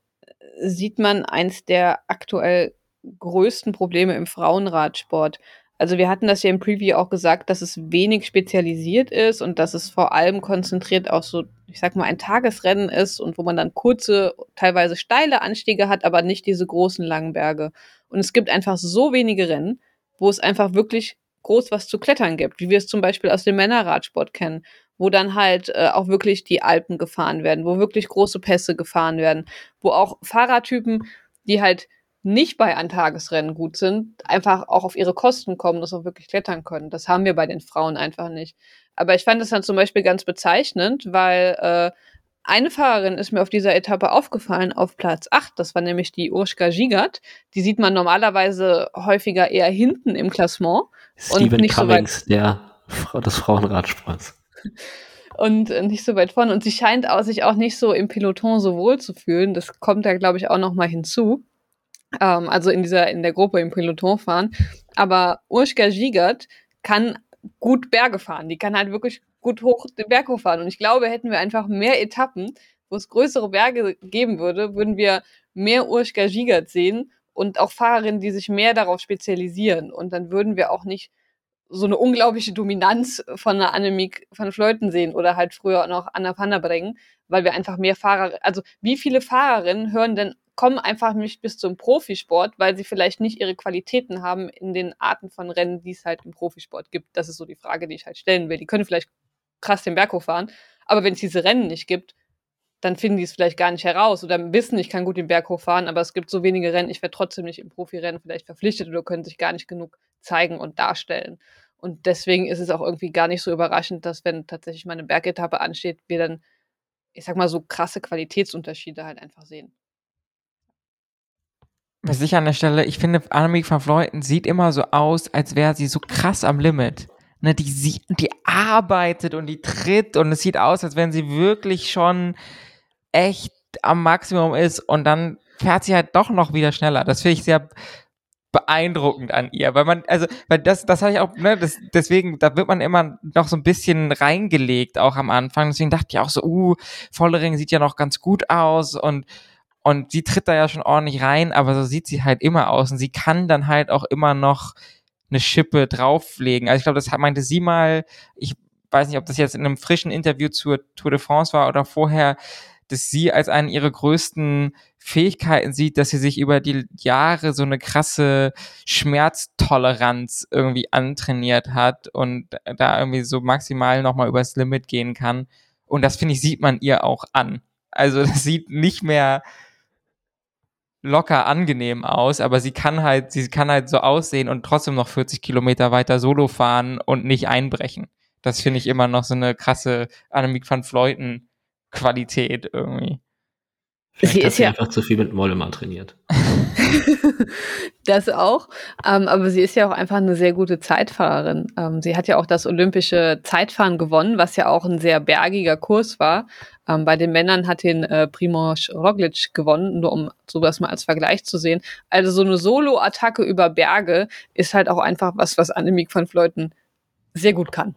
sieht man eins der aktuell größten Probleme im Frauenradsport. Also wir hatten das ja im Preview auch gesagt, dass es wenig spezialisiert ist und dass es vor allem konzentriert auf so, ich sag mal, ein Tagesrennen ist und wo man dann kurze, teilweise steile Anstiege hat, aber nicht diese großen langen Berge. Und es gibt einfach so wenige Rennen, wo es einfach wirklich groß was zu klettern gibt, wie wir es zum Beispiel aus dem Männerradsport kennen, wo dann halt äh, auch wirklich die Alpen gefahren werden, wo wirklich große Pässe gefahren werden, wo auch Fahrertypen, die halt nicht bei Antagesrennen gut sind, einfach auch auf ihre Kosten kommen, dass auch wirklich klettern können. Das haben wir bei den Frauen einfach nicht. Aber ich fand das dann zum Beispiel ganz bezeichnend, weil äh, eine Fahrerin ist mir auf dieser Etappe aufgefallen auf Platz 8. Das war nämlich die Urschka Gigat. Die sieht man normalerweise häufiger eher hinten im Klassement. Steven und nicht Cummings, so weit der des Frauenradsports. [laughs] und äh, nicht so weit vorne. Und sie scheint auch, sich auch nicht so im Peloton so wohl zu fühlen. Das kommt da, glaube ich, auch noch mal hinzu ähm, also in dieser, in der Gruppe im Peloton fahren. Aber Urschka Gigat kann gut Berge fahren. Die kann halt wirklich gut hoch den Berg hochfahren. Und ich glaube, hätten wir einfach mehr Etappen, wo es größere Berge geben würde, würden wir mehr Urschka Gigat sehen und auch Fahrerinnen, die sich mehr darauf spezialisieren. Und dann würden wir auch nicht so eine unglaubliche Dominanz von einer Annemiek van Fleuten sehen oder halt früher noch Anna van der Breggen, weil wir einfach mehr Fahrer, also wie viele Fahrerinnen hören denn kommen einfach nicht bis zum Profisport, weil sie vielleicht nicht ihre Qualitäten haben in den Arten von Rennen, die es halt im Profisport gibt. Das ist so die Frage, die ich halt stellen will. Die können vielleicht krass den Berg hochfahren, aber wenn es diese Rennen nicht gibt, dann finden die es vielleicht gar nicht heraus oder wissen, ich kann gut den Berg hochfahren, aber es gibt so wenige Rennen, ich werde trotzdem nicht im Profirennen vielleicht verpflichtet oder können sich gar nicht genug zeigen und darstellen. Und deswegen ist es auch irgendwie gar nicht so überraschend, dass wenn tatsächlich mal eine Bergetappe ansteht, wir dann, ich sag mal, so krasse Qualitätsunterschiede halt einfach sehen. Was ich an der Stelle, ich finde, Annemiek van Vleuten sieht immer so aus, als wäre sie so krass am Limit. Ne, die, sie, die arbeitet und die tritt und es sieht aus, als wenn sie wirklich schon echt am Maximum ist und dann fährt sie halt doch noch wieder schneller. Das finde ich sehr beeindruckend an ihr, weil man, also, weil das, das hatte ich auch, ne, das, deswegen, da wird man immer noch so ein bisschen reingelegt, auch am Anfang. Deswegen dachte ich auch so, uh, Vollering sieht ja noch ganz gut aus und und sie tritt da ja schon ordentlich rein, aber so sieht sie halt immer aus. Und sie kann dann halt auch immer noch eine Schippe drauflegen. Also ich glaube, das meinte sie mal, ich weiß nicht, ob das jetzt in einem frischen Interview zur Tour de France war oder vorher, dass sie als eine ihrer größten Fähigkeiten sieht, dass sie sich über die Jahre so eine krasse Schmerztoleranz irgendwie antrainiert hat und da irgendwie so maximal nochmal übers Limit gehen kann. Und das finde ich, sieht man ihr auch an. Also [laughs] das sieht nicht mehr locker angenehm aus, aber sie kann halt, sie kann halt so aussehen und trotzdem noch 40 Kilometer weiter Solo fahren und nicht einbrechen. Das finde ich immer noch so eine krasse Annemiek van Fleuten Qualität irgendwie. Vielleicht sie ist ja einfach zu viel mit Mollemann trainiert. [laughs] [laughs] das auch. Ähm, aber sie ist ja auch einfach eine sehr gute Zeitfahrerin. Ähm, sie hat ja auch das olympische Zeitfahren gewonnen, was ja auch ein sehr bergiger Kurs war. Ähm, bei den Männern hat den äh, Primoz Roglic gewonnen, nur um sowas mal als Vergleich zu sehen. Also so eine Solo-Attacke über Berge ist halt auch einfach was, was Annemiek van Fleuten sehr gut kann.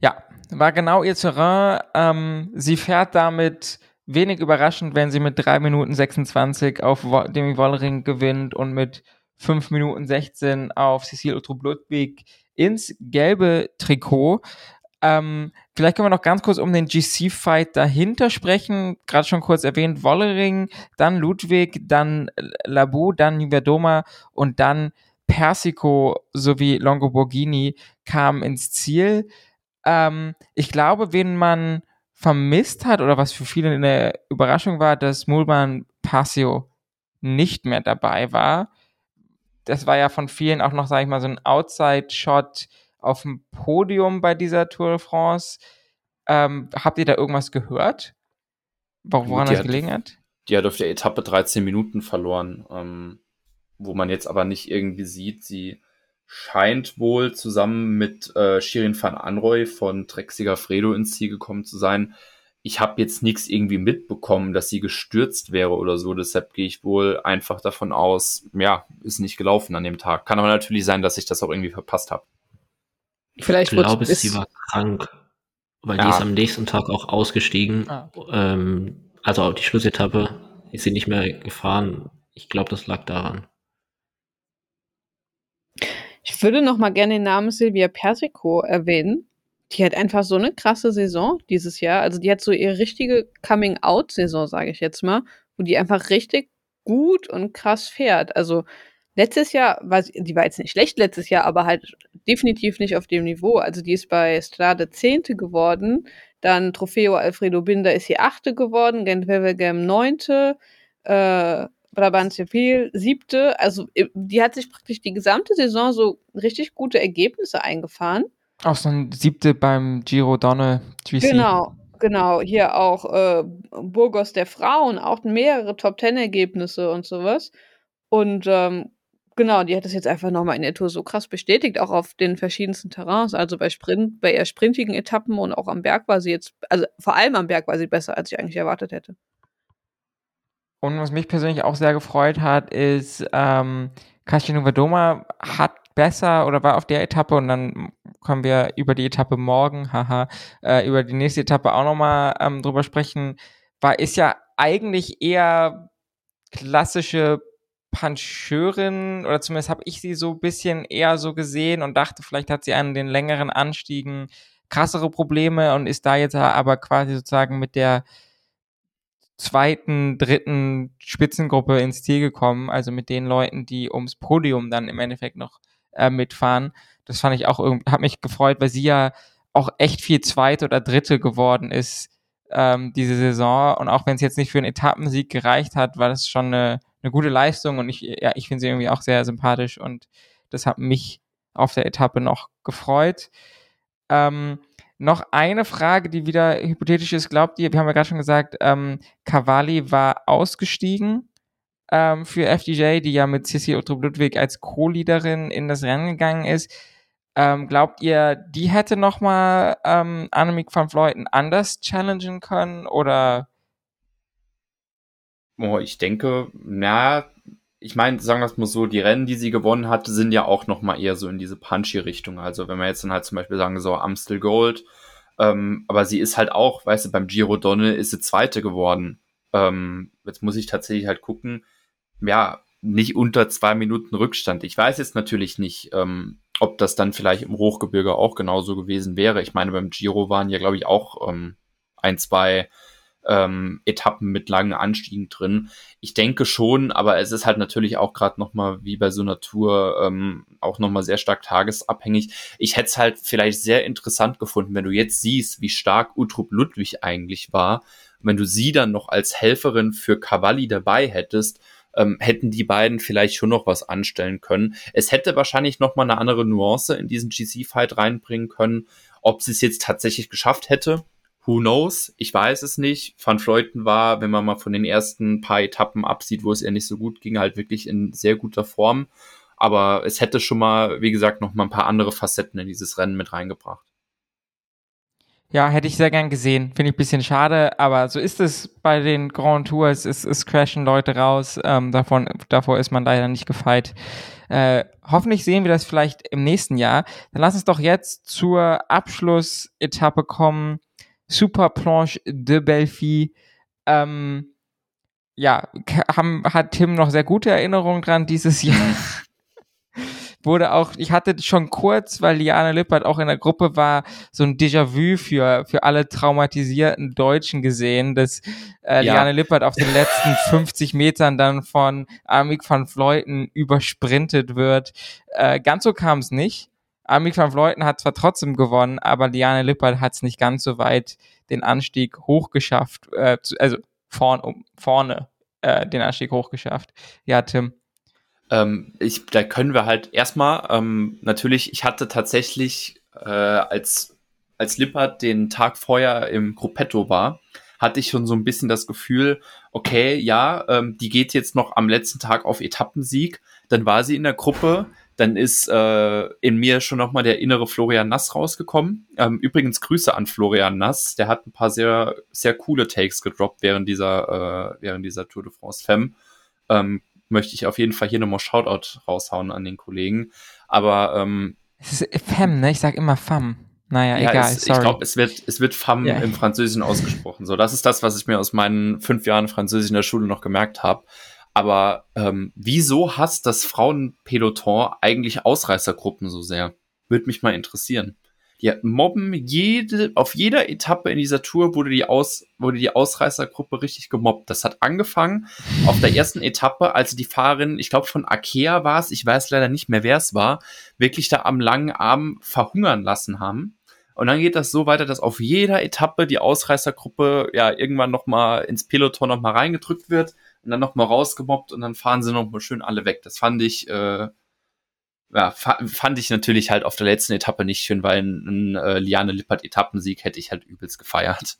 Ja, war genau ihr Terrain. Ähm, sie fährt damit wenig überraschend, wenn sie mit 3 Minuten 26 auf Demi Wollering gewinnt und mit 5 Minuten 16 auf Cecile Utrup-Ludwig ins gelbe Trikot. Ähm, vielleicht können wir noch ganz kurz um den GC-Fight dahinter sprechen. Gerade schon kurz erwähnt, Wollering, dann Ludwig, dann Labu, dann Niverdoma und dann Persico sowie Longoborghini kamen ins Ziel. Ähm, ich glaube, wenn man vermisst hat oder was für viele eine Überraschung war, dass Mulman Passio nicht mehr dabei war. Das war ja von vielen auch noch, sage ich mal, so ein Outside-Shot auf dem Podium bei dieser Tour de France. Ähm, habt ihr da irgendwas gehört? Woran das gelegen hat? Die hat auf der Etappe 13 Minuten verloren, ähm, wo man jetzt aber nicht irgendwie sieht, sie scheint wohl zusammen mit äh, Shirin van Anroy von Trek Fredo ins Ziel gekommen zu sein. ich habe jetzt nichts irgendwie mitbekommen, dass sie gestürzt wäre oder so. Deshalb gehe ich wohl einfach davon aus, ja, ist nicht gelaufen an dem Tag. Kann aber natürlich sein, dass ich das auch irgendwie verpasst habe. Vielleicht ich glaube, sie war krank, weil ja. die ist am nächsten Tag auch ausgestiegen. Ah. Ähm, also auf die Schlussetappe ist sie nicht mehr gefahren. Ich glaube, das lag daran. Ich würde noch mal gerne den Namen Silvia Persico erwähnen die hat einfach so eine krasse Saison dieses Jahr. Also die hat so ihre richtige Coming-out-Saison, sage ich jetzt mal, wo die einfach richtig gut und krass fährt. Also letztes Jahr war sie, die war jetzt nicht schlecht letztes Jahr, aber halt definitiv nicht auf dem Niveau. Also die ist bei Strade Zehnte geworden, dann Trofeo Alfredo Binder ist sie Achte geworden, Gent Wevelgem Neunte, äh, Brabant Cepil Siebte. Also die hat sich praktisch die gesamte Saison so richtig gute Ergebnisse eingefahren. Auch so ein siebte beim Giro Donne GC. Genau, genau. Hier auch äh, Burgos der Frauen, auch mehrere Top-Ten-Ergebnisse und sowas. Und ähm, genau, die hat das jetzt einfach nochmal in der Tour so krass bestätigt, auch auf den verschiedensten Terrains. Also bei Sprint, bei eher sprintigen Etappen und auch am Berg war sie jetzt, also vor allem am Berg war sie besser, als ich eigentlich erwartet hätte. Und was mich persönlich auch sehr gefreut hat, ist, ähm, Kasia Novadoma hat besser oder war auf der Etappe und dann können wir über die Etappe morgen, haha, äh, über die nächste Etappe auch nochmal ähm, drüber sprechen, war, ist ja eigentlich eher klassische Puncheurin oder zumindest habe ich sie so ein bisschen eher so gesehen und dachte, vielleicht hat sie an den längeren Anstiegen krassere Probleme und ist da jetzt aber quasi sozusagen mit der zweiten, dritten Spitzengruppe ins Ziel gekommen, also mit den Leuten, die ums Podium dann im Endeffekt noch äh, mitfahren. Das fand ich auch irgendwie, hat mich gefreut, weil sie ja auch echt viel Zweite oder Dritte geworden ist ähm, diese Saison. Und auch wenn es jetzt nicht für einen Etappensieg gereicht hat, war das schon eine, eine gute Leistung. Und ich, ja, ich finde sie irgendwie auch sehr sympathisch und das hat mich auf der Etappe noch gefreut. Ähm, noch eine Frage, die wieder hypothetisch ist. Glaubt ihr, wir haben ja gerade schon gesagt, ähm, Cavalli war ausgestiegen ähm, für FDJ, die ja mit Sissi Utrup Ludwig als Co-Leaderin in das Rennen gegangen ist. Ähm, glaubt ihr, die hätte nochmal ähm, Annemiek van Vleuten anders challengen können oder? Oh, ich denke, na, ich meine, sagen wir es mal so, die Rennen, die sie gewonnen hatte, sind ja auch nochmal eher so in diese punchy-Richtung. Also wenn wir jetzt dann halt zum Beispiel sagen, so Amstel Gold, ähm, aber sie ist halt auch, weißt du, beim Giro Donne ist sie Zweite geworden. Ähm, jetzt muss ich tatsächlich halt gucken, ja, nicht unter zwei Minuten Rückstand. Ich weiß jetzt natürlich nicht, ähm, ob das dann vielleicht im Hochgebirge auch genauso gewesen wäre. Ich meine, beim Giro waren ja, glaube ich, auch ähm, ein, zwei ähm, Etappen mit langen Anstiegen drin. Ich denke schon, aber es ist halt natürlich auch gerade nochmal wie bei so einer Tour ähm, auch nochmal sehr stark tagesabhängig. Ich hätte es halt vielleicht sehr interessant gefunden, wenn du jetzt siehst, wie stark Utrup Ludwig eigentlich war, wenn du sie dann noch als Helferin für Cavalli dabei hättest ähm, hätten die beiden vielleicht schon noch was anstellen können. Es hätte wahrscheinlich noch mal eine andere Nuance in diesen GC-Fight reinbringen können. Ob sie es jetzt tatsächlich geschafft hätte, who knows? Ich weiß es nicht. Van Fleuten war, wenn man mal von den ersten paar Etappen absieht, wo es eher nicht so gut ging, halt wirklich in sehr guter Form. Aber es hätte schon mal, wie gesagt, noch mal ein paar andere Facetten in dieses Rennen mit reingebracht. Ja, hätte ich sehr gern gesehen. Finde ich ein bisschen schade, aber so ist es bei den Grand Tours. Es, es crashen Leute raus. Ähm, davon, davor ist man leider nicht gefeit. Äh, hoffentlich sehen wir das vielleicht im nächsten Jahr. Dann lass uns doch jetzt zur Abschlussetappe kommen. Super Planche de Belfi. Ähm, ja, haben, hat Tim noch sehr gute Erinnerungen dran dieses Jahr [laughs] wurde auch, ich hatte schon kurz, weil Liane Lippert auch in der Gruppe war, so ein Déjà-vu für, für alle traumatisierten Deutschen gesehen, dass äh, ja. Liane Lippert auf den letzten [laughs] 50 Metern dann von Amik van Vleuten übersprintet wird. Äh, ganz so kam es nicht. Amik van Vleuten hat zwar trotzdem gewonnen, aber Liane Lippert hat es nicht ganz so weit den Anstieg hochgeschafft, äh, also vorn, um, vorne äh, den Anstieg hochgeschafft. Ja, Tim. Ähm, ich, da können wir halt erstmal, ähm, natürlich, ich hatte tatsächlich, äh, als, als Lippert den Tag vorher im Gruppetto war, hatte ich schon so ein bisschen das Gefühl, okay, ja, ähm, die geht jetzt noch am letzten Tag auf Etappensieg. Dann war sie in der Gruppe, dann ist äh, in mir schon nochmal der innere Florian Nass rausgekommen. Ähm, übrigens Grüße an Florian Nass, der hat ein paar sehr, sehr coole Takes gedroppt während dieser, äh, während dieser Tour de France Femme. Ähm, möchte ich auf jeden Fall hier nochmal Shoutout raushauen an den Kollegen. Aber ähm, Es ist Femme, ne? Ich sag immer Femme. Naja, ja, egal, es, sorry. ich glaube, es wird, es wird Femme Ja. im Französischen ausgesprochen. So, das ist das, was ich mir aus meinen fünf Jahren Französisch in der Schule noch gemerkt habe. Aber ähm, wieso hasst das Frauenpeloton eigentlich Ausreißergruppen so sehr? Würde mich mal interessieren. Die mobben jede, auf jeder Etappe in dieser Tour wurde die, Aus, wurde die Ausreißergruppe richtig gemobbt. Das hat angefangen auf der ersten Etappe, als die Fahrerin, ich glaube von Akea war es, ich weiß leider nicht mehr, wer es war, wirklich da am langen Arm verhungern lassen haben. Und dann geht das so weiter, dass auf jeder Etappe die Ausreißergruppe ja irgendwann nochmal ins Peloton nochmal reingedrückt wird und dann nochmal rausgemobbt und dann fahren sie nochmal schön alle weg. Das fand ich, äh, ja, fa fand ich natürlich halt auf der letzten Etappe nicht schön, weil ein, ein äh, Liane Lippert Etappensieg hätte ich halt übelst gefeiert.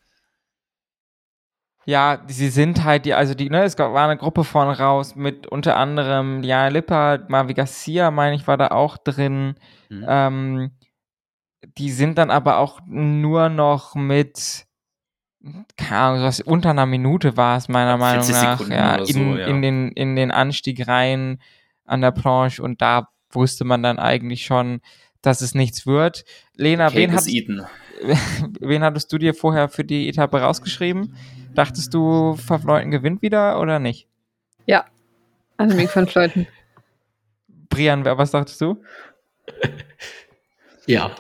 Ja, sie sind halt die, also die, ne, es war eine Gruppe vorne raus mit unter anderem Liane Lippert, Marvi Garcia, meine ich, war da auch drin. Mhm. Ähm, die sind dann aber auch nur noch mit, keine Ahnung, was unter einer Minute war es meiner Meinung 40 nach, Sekunden ja, oder so, in, ja. in den in den Anstieg rein an der Planche und da wusste man dann eigentlich schon, dass es nichts wird. Lena, Cake wen, hat, [laughs] wen hattest du dir vorher für die Etappe rausgeschrieben? Dachtest du, Verfleuten gewinnt wieder oder nicht? Ja. Annemiek van Fleuten. Brian, was dachtest du? Ja,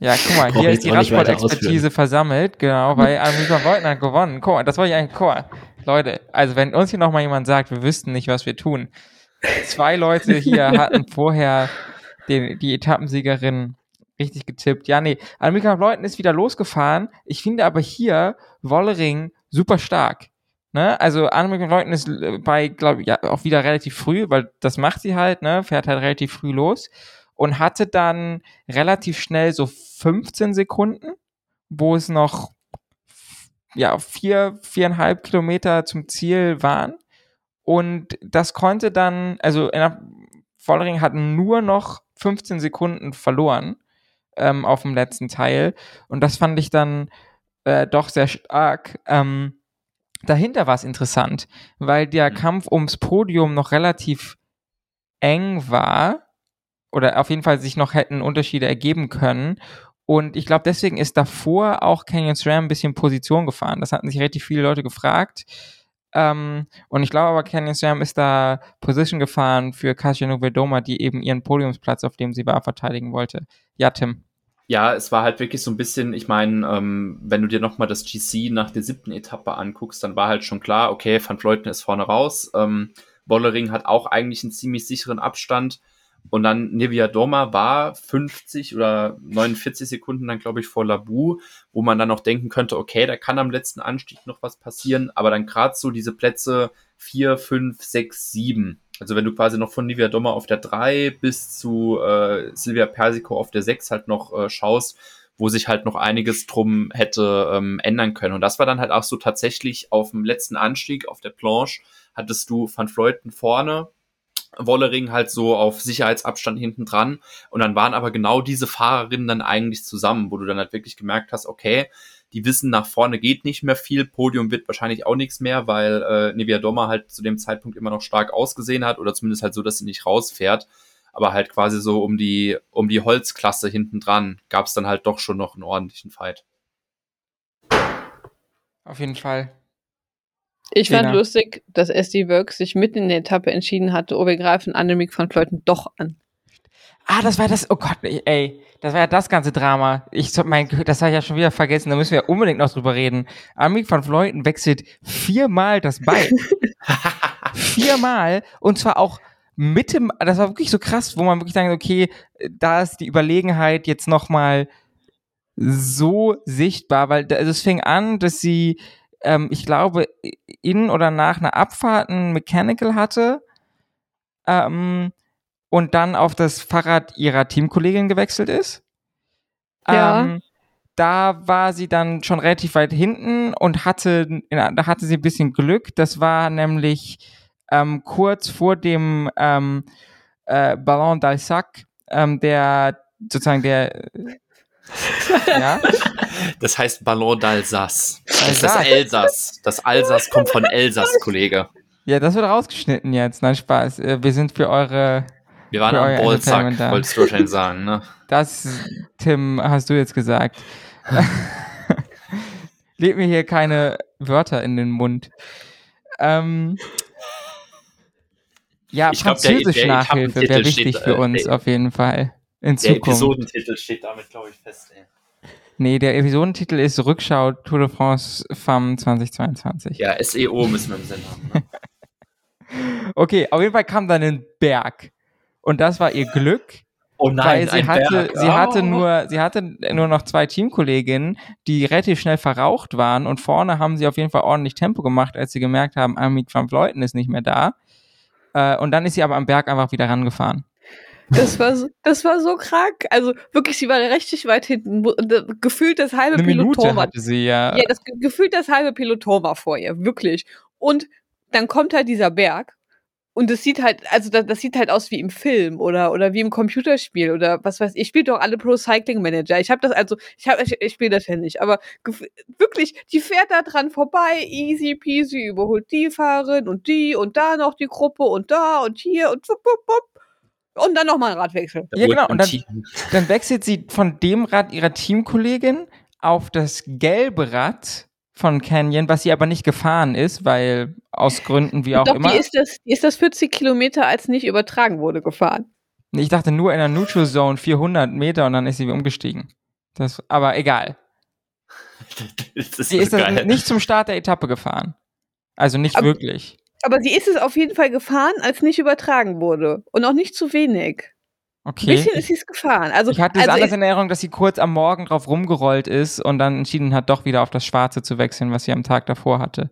Ja, guck mal, hier ist die Radsport-Expertise versammelt, genau, weil Annika Leutner hat gewonnen. Guck mal, das wollte ich eigentlich, guck mal, Leute, also wenn uns hier nochmal jemand sagt, wir wüssten nicht, was wir tun. Zwei Leute hier [laughs] hatten vorher den, die Etappensiegerin richtig getippt. Ja, nee, Annika Leutner ist wieder losgefahren. Ich finde aber hier Wollering super stark. Ne? Also Annika Leutner ist äh, bei, glaube ich, ja, auch wieder relativ früh, weil das macht sie halt, ne? Fährt halt relativ früh los und hatte dann relativ schnell so 15 Sekunden, wo es noch ja vier, viereinhalb Kilometer zum Ziel waren. Und das konnte dann, also in der Vollering hat nur noch 15 Sekunden verloren ähm, auf dem letzten Teil. Und das fand ich dann äh, doch sehr stark. Ähm, dahinter war es interessant, weil der Mhm. Kampf ums Podium noch relativ eng war oder auf jeden Fall sich noch hätten Unterschiede ergeben können. Und ich glaube, deswegen ist davor auch Canyon SRAM ein bisschen Position gefahren. Das hatten sich relativ viele Leute gefragt. Ähm, und ich glaube aber, Canyon SRAM ist da Position gefahren für Kasia Novedoma, die eben ihren Podiumsplatz, auf dem sie war, verteidigen wollte. Ja, Tim. Ja, es war halt wirklich so ein bisschen, ich meine, ähm, wenn du dir nochmal das GC nach der siebten Etappe anguckst, dann war halt schon klar, okay, Van Vleuten ist vorne raus. Ähm, Wollering hat auch eigentlich einen ziemlich sicheren Abstand. Und dann Nevia Doma war 50 oder 49 Sekunden dann, glaube ich, vor Labu, wo man dann auch denken könnte, okay, da kann am letzten Anstieg noch was passieren, aber dann gerade so diese Plätze 4, 5, 6, 7. Also wenn du quasi noch von Nivea Dommer auf der 3 bis zu äh, Silvia Persico auf der 6 halt noch äh, schaust, wo sich halt noch einiges drum hätte ähm, ändern können. Und das war dann halt auch so tatsächlich auf dem letzten Anstieg auf der Planche hattest du Van Fleuten vorne, Wollering halt so auf Sicherheitsabstand hinten dran. Und dann waren aber genau diese Fahrerinnen dann eigentlich zusammen, wo du dann halt wirklich gemerkt hast, okay, die wissen, nach vorne geht nicht mehr viel, Podium wird wahrscheinlich auch nichts mehr, weil äh, Nevia Dommer halt zu dem Zeitpunkt immer noch stark ausgesehen hat oder zumindest halt so, dass sie nicht rausfährt. Aber halt quasi so um die, um die Holzklasse hinten dran gab es dann halt doch schon noch einen ordentlichen Fight. Auf jeden Fall. Ich fand Lena. lustig, dass SD Works sich mitten in der Etappe entschieden hatte, oh, wir greifen Annemiek van Fleuten doch an. Ah, das war das, oh Gott, ey, das war ja das ganze Drama. Ich, mein, das habe ich ja schon wieder vergessen, da müssen wir unbedingt noch drüber reden. Annemiek van Fleuten wechselt viermal das Bein. [laughs] viermal und zwar auch mit dem, das war wirklich so krass, wo man wirklich sagen, okay, da ist die Überlegenheit jetzt nochmal so sichtbar, weil also es fing an, dass sie, ähm, ich glaube, in oder nach einer Abfahrt ein Mechanical hatte ähm, und dann auf das Fahrrad ihrer Teamkollegin gewechselt ist. Ja. Ähm, da war sie dann schon relativ weit hinten und hatte, da hatte sie ein bisschen Glück. Das war nämlich ähm, kurz vor dem ähm, äh, Ballon d'Alsac, ähm, der sozusagen der ja? Das heißt Ballon d'Alsace. Das ist das Elsass. Das Alsace kommt von Elsass, Kollege. Ja, das wird rausgeschnitten jetzt. Nein, Spaß. Äh, wir sind für eure. Wir waren am Ballsack, wolltest du wahrscheinlich sagen, ne? Das, Tim, hast du jetzt gesagt. [laughs] Leg mir hier keine Wörter in den Mund. Ähm, ja, Ich glaub, der- Französisch der Nachhilfe wäre wichtig steht, für äh, uns der- auf jeden Fall. In Der Zukunft. Episodentitel steht damit, glaube ich, fest. Ey. Nee, der Episodentitel ist Rückschau Tour de France FAM 2022. Ja, SEO müssen wir im Sinn haben. Ne? [laughs] Okay, auf jeden Fall kam dann ein Berg. Und das war ihr Glück, Oh weil sie ein hatte, Berg. sie hatte Oh. nur, sie hatte nur noch zwei Teamkolleginnen, die relativ schnell verraucht waren und vorne haben sie auf jeden Fall ordentlich Tempo gemacht, als sie gemerkt haben, Amit van Vleuten ist nicht mehr da. Äh, und dann ist sie aber am Berg einfach wieder rangefahren. Das war, so, das war so krank. Also wirklich, sie war richtig weit hinten. Äh, Gefühlt das halbe Eine Minute Peloton war sie ja. Ja, das ge- gefühlt das halbe Peloton war vor ihr, wirklich. Und dann kommt halt dieser Berg und das sieht halt, also das, das sieht halt aus wie im Film oder oder wie im Computerspiel oder was weiß ich. Ich spiele doch alle Pro Cycling Manager. Ich habe das also, ich habe, ich, ich spiele das ja nicht, aber wirklich, die fährt da dran vorbei, easy peasy, überholt die Fahrerin und die und da noch die Gruppe und da und hier und wupp, wupp, wupp. Und dann nochmal ein Radwechsel. Ja, genau, und dann-. [laughs] Dann wechselt sie von dem Rad ihrer Teamkollegin auf das gelbe Rad von Canyon, was sie aber nicht gefahren ist, weil aus Gründen wie auch Doch, immer. die ist das, die ist das 40 Kilometer, als nicht übertragen wurde, gefahren. Ich dachte nur in der Neutral Zone 400 Meter und dann ist sie umgestiegen. Das, aber egal. [laughs] Das ist Sie so ist das geil. nicht zum Start der Etappe gefahren. Also nicht Aber- wirklich. Aber sie ist es auf jeden Fall gefahren, als nicht übertragen wurde. Und auch nicht zu wenig. Ein Okay. bisschen ist sie es gefahren. Also, Ich hatte es also anders ich, in Erinnerung, dass sie kurz am Morgen drauf rumgerollt ist und dann entschieden hat, doch wieder auf das Schwarze zu wechseln, was sie am Tag davor hatte.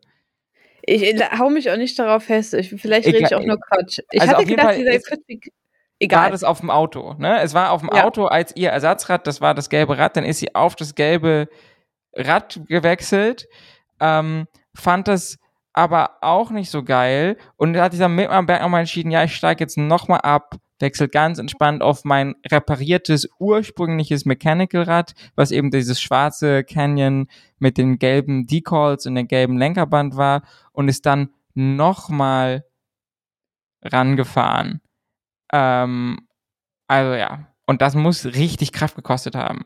ich, ich hau mich auch nicht darauf fest. Ich, vielleicht rede ich Egal- auch nur Quatsch. Ich Also hatte gedacht, Fall sie sei ist- 40. War Egal. das auf dem Auto, ne? Es war auf dem Ja. Auto als ihr Ersatzrad, das war das gelbe Rad, dann ist sie auf das gelbe Rad gewechselt, ähm, fand das aber auch nicht so geil und da hat dieser mit am Berg nochmal entschieden, ja, ich steige jetzt nochmal ab, wechsel ganz entspannt auf mein repariertes ursprüngliches Mechanical-Rad, was eben dieses schwarze Canyon mit den gelben Decals und dem gelben Lenkerband war und ist dann nochmal rangefahren. Ähm, also ja, und das muss richtig Kraft gekostet haben.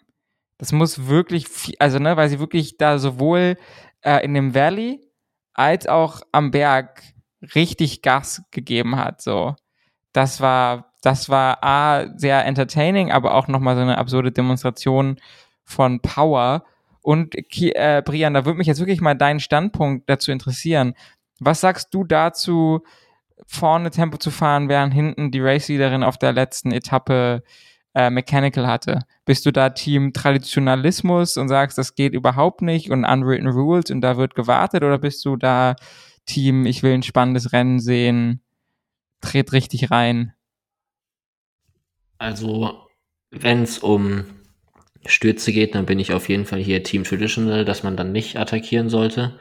Das muss wirklich, viel, also ne, weil sie wirklich da sowohl äh, in dem Valley als auch am Berg richtig Gas gegeben hat. So, das war, das war a sehr entertaining, aber auch noch mal so eine absurde Demonstration von Power. Und äh, Brian, da würde mich jetzt wirklich mal dein Standpunkt dazu interessieren. Was sagst du dazu, vorne Tempo zu fahren, während hinten die Race-Leaderin auf der letzten Etappe äh, Mechanical hatte? Bist du da Team Traditionalismus und sagst, das geht überhaupt nicht und unwritten rules und da wird gewartet oder bist du da Team, ich will ein spannendes Rennen sehen, dreht richtig rein? Also, wenn es um Stürze geht, dann bin ich auf jeden Fall hier Team Traditional, dass man dann nicht attackieren sollte.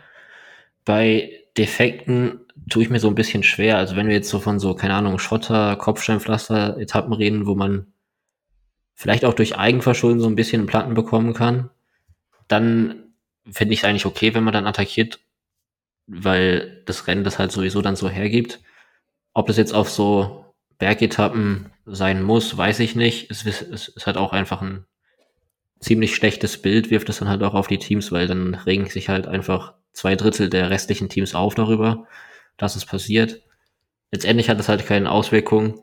Bei Defekten tue ich mir so ein bisschen schwer. Also wenn wir jetzt so von so, keine Ahnung, Schotter, Kopfsteinpflaster, Etappen reden, wo man vielleicht auch durch Eigenverschulden so ein bisschen Platten bekommen kann, dann finde ich es eigentlich okay, wenn man dann attackiert, weil das Rennen das halt sowieso dann so hergibt. Ob das jetzt auf so Bergetappen sein muss, weiß ich nicht. Es, ist- es ist halt auch einfach ein ziemlich schlechtes Bild, wirft es dann halt auch auf die Teams, weil dann regen sich halt einfach zwei Drittel der restlichen Teams auf darüber, dass es passiert. Letztendlich hat es halt keine Auswirkungen.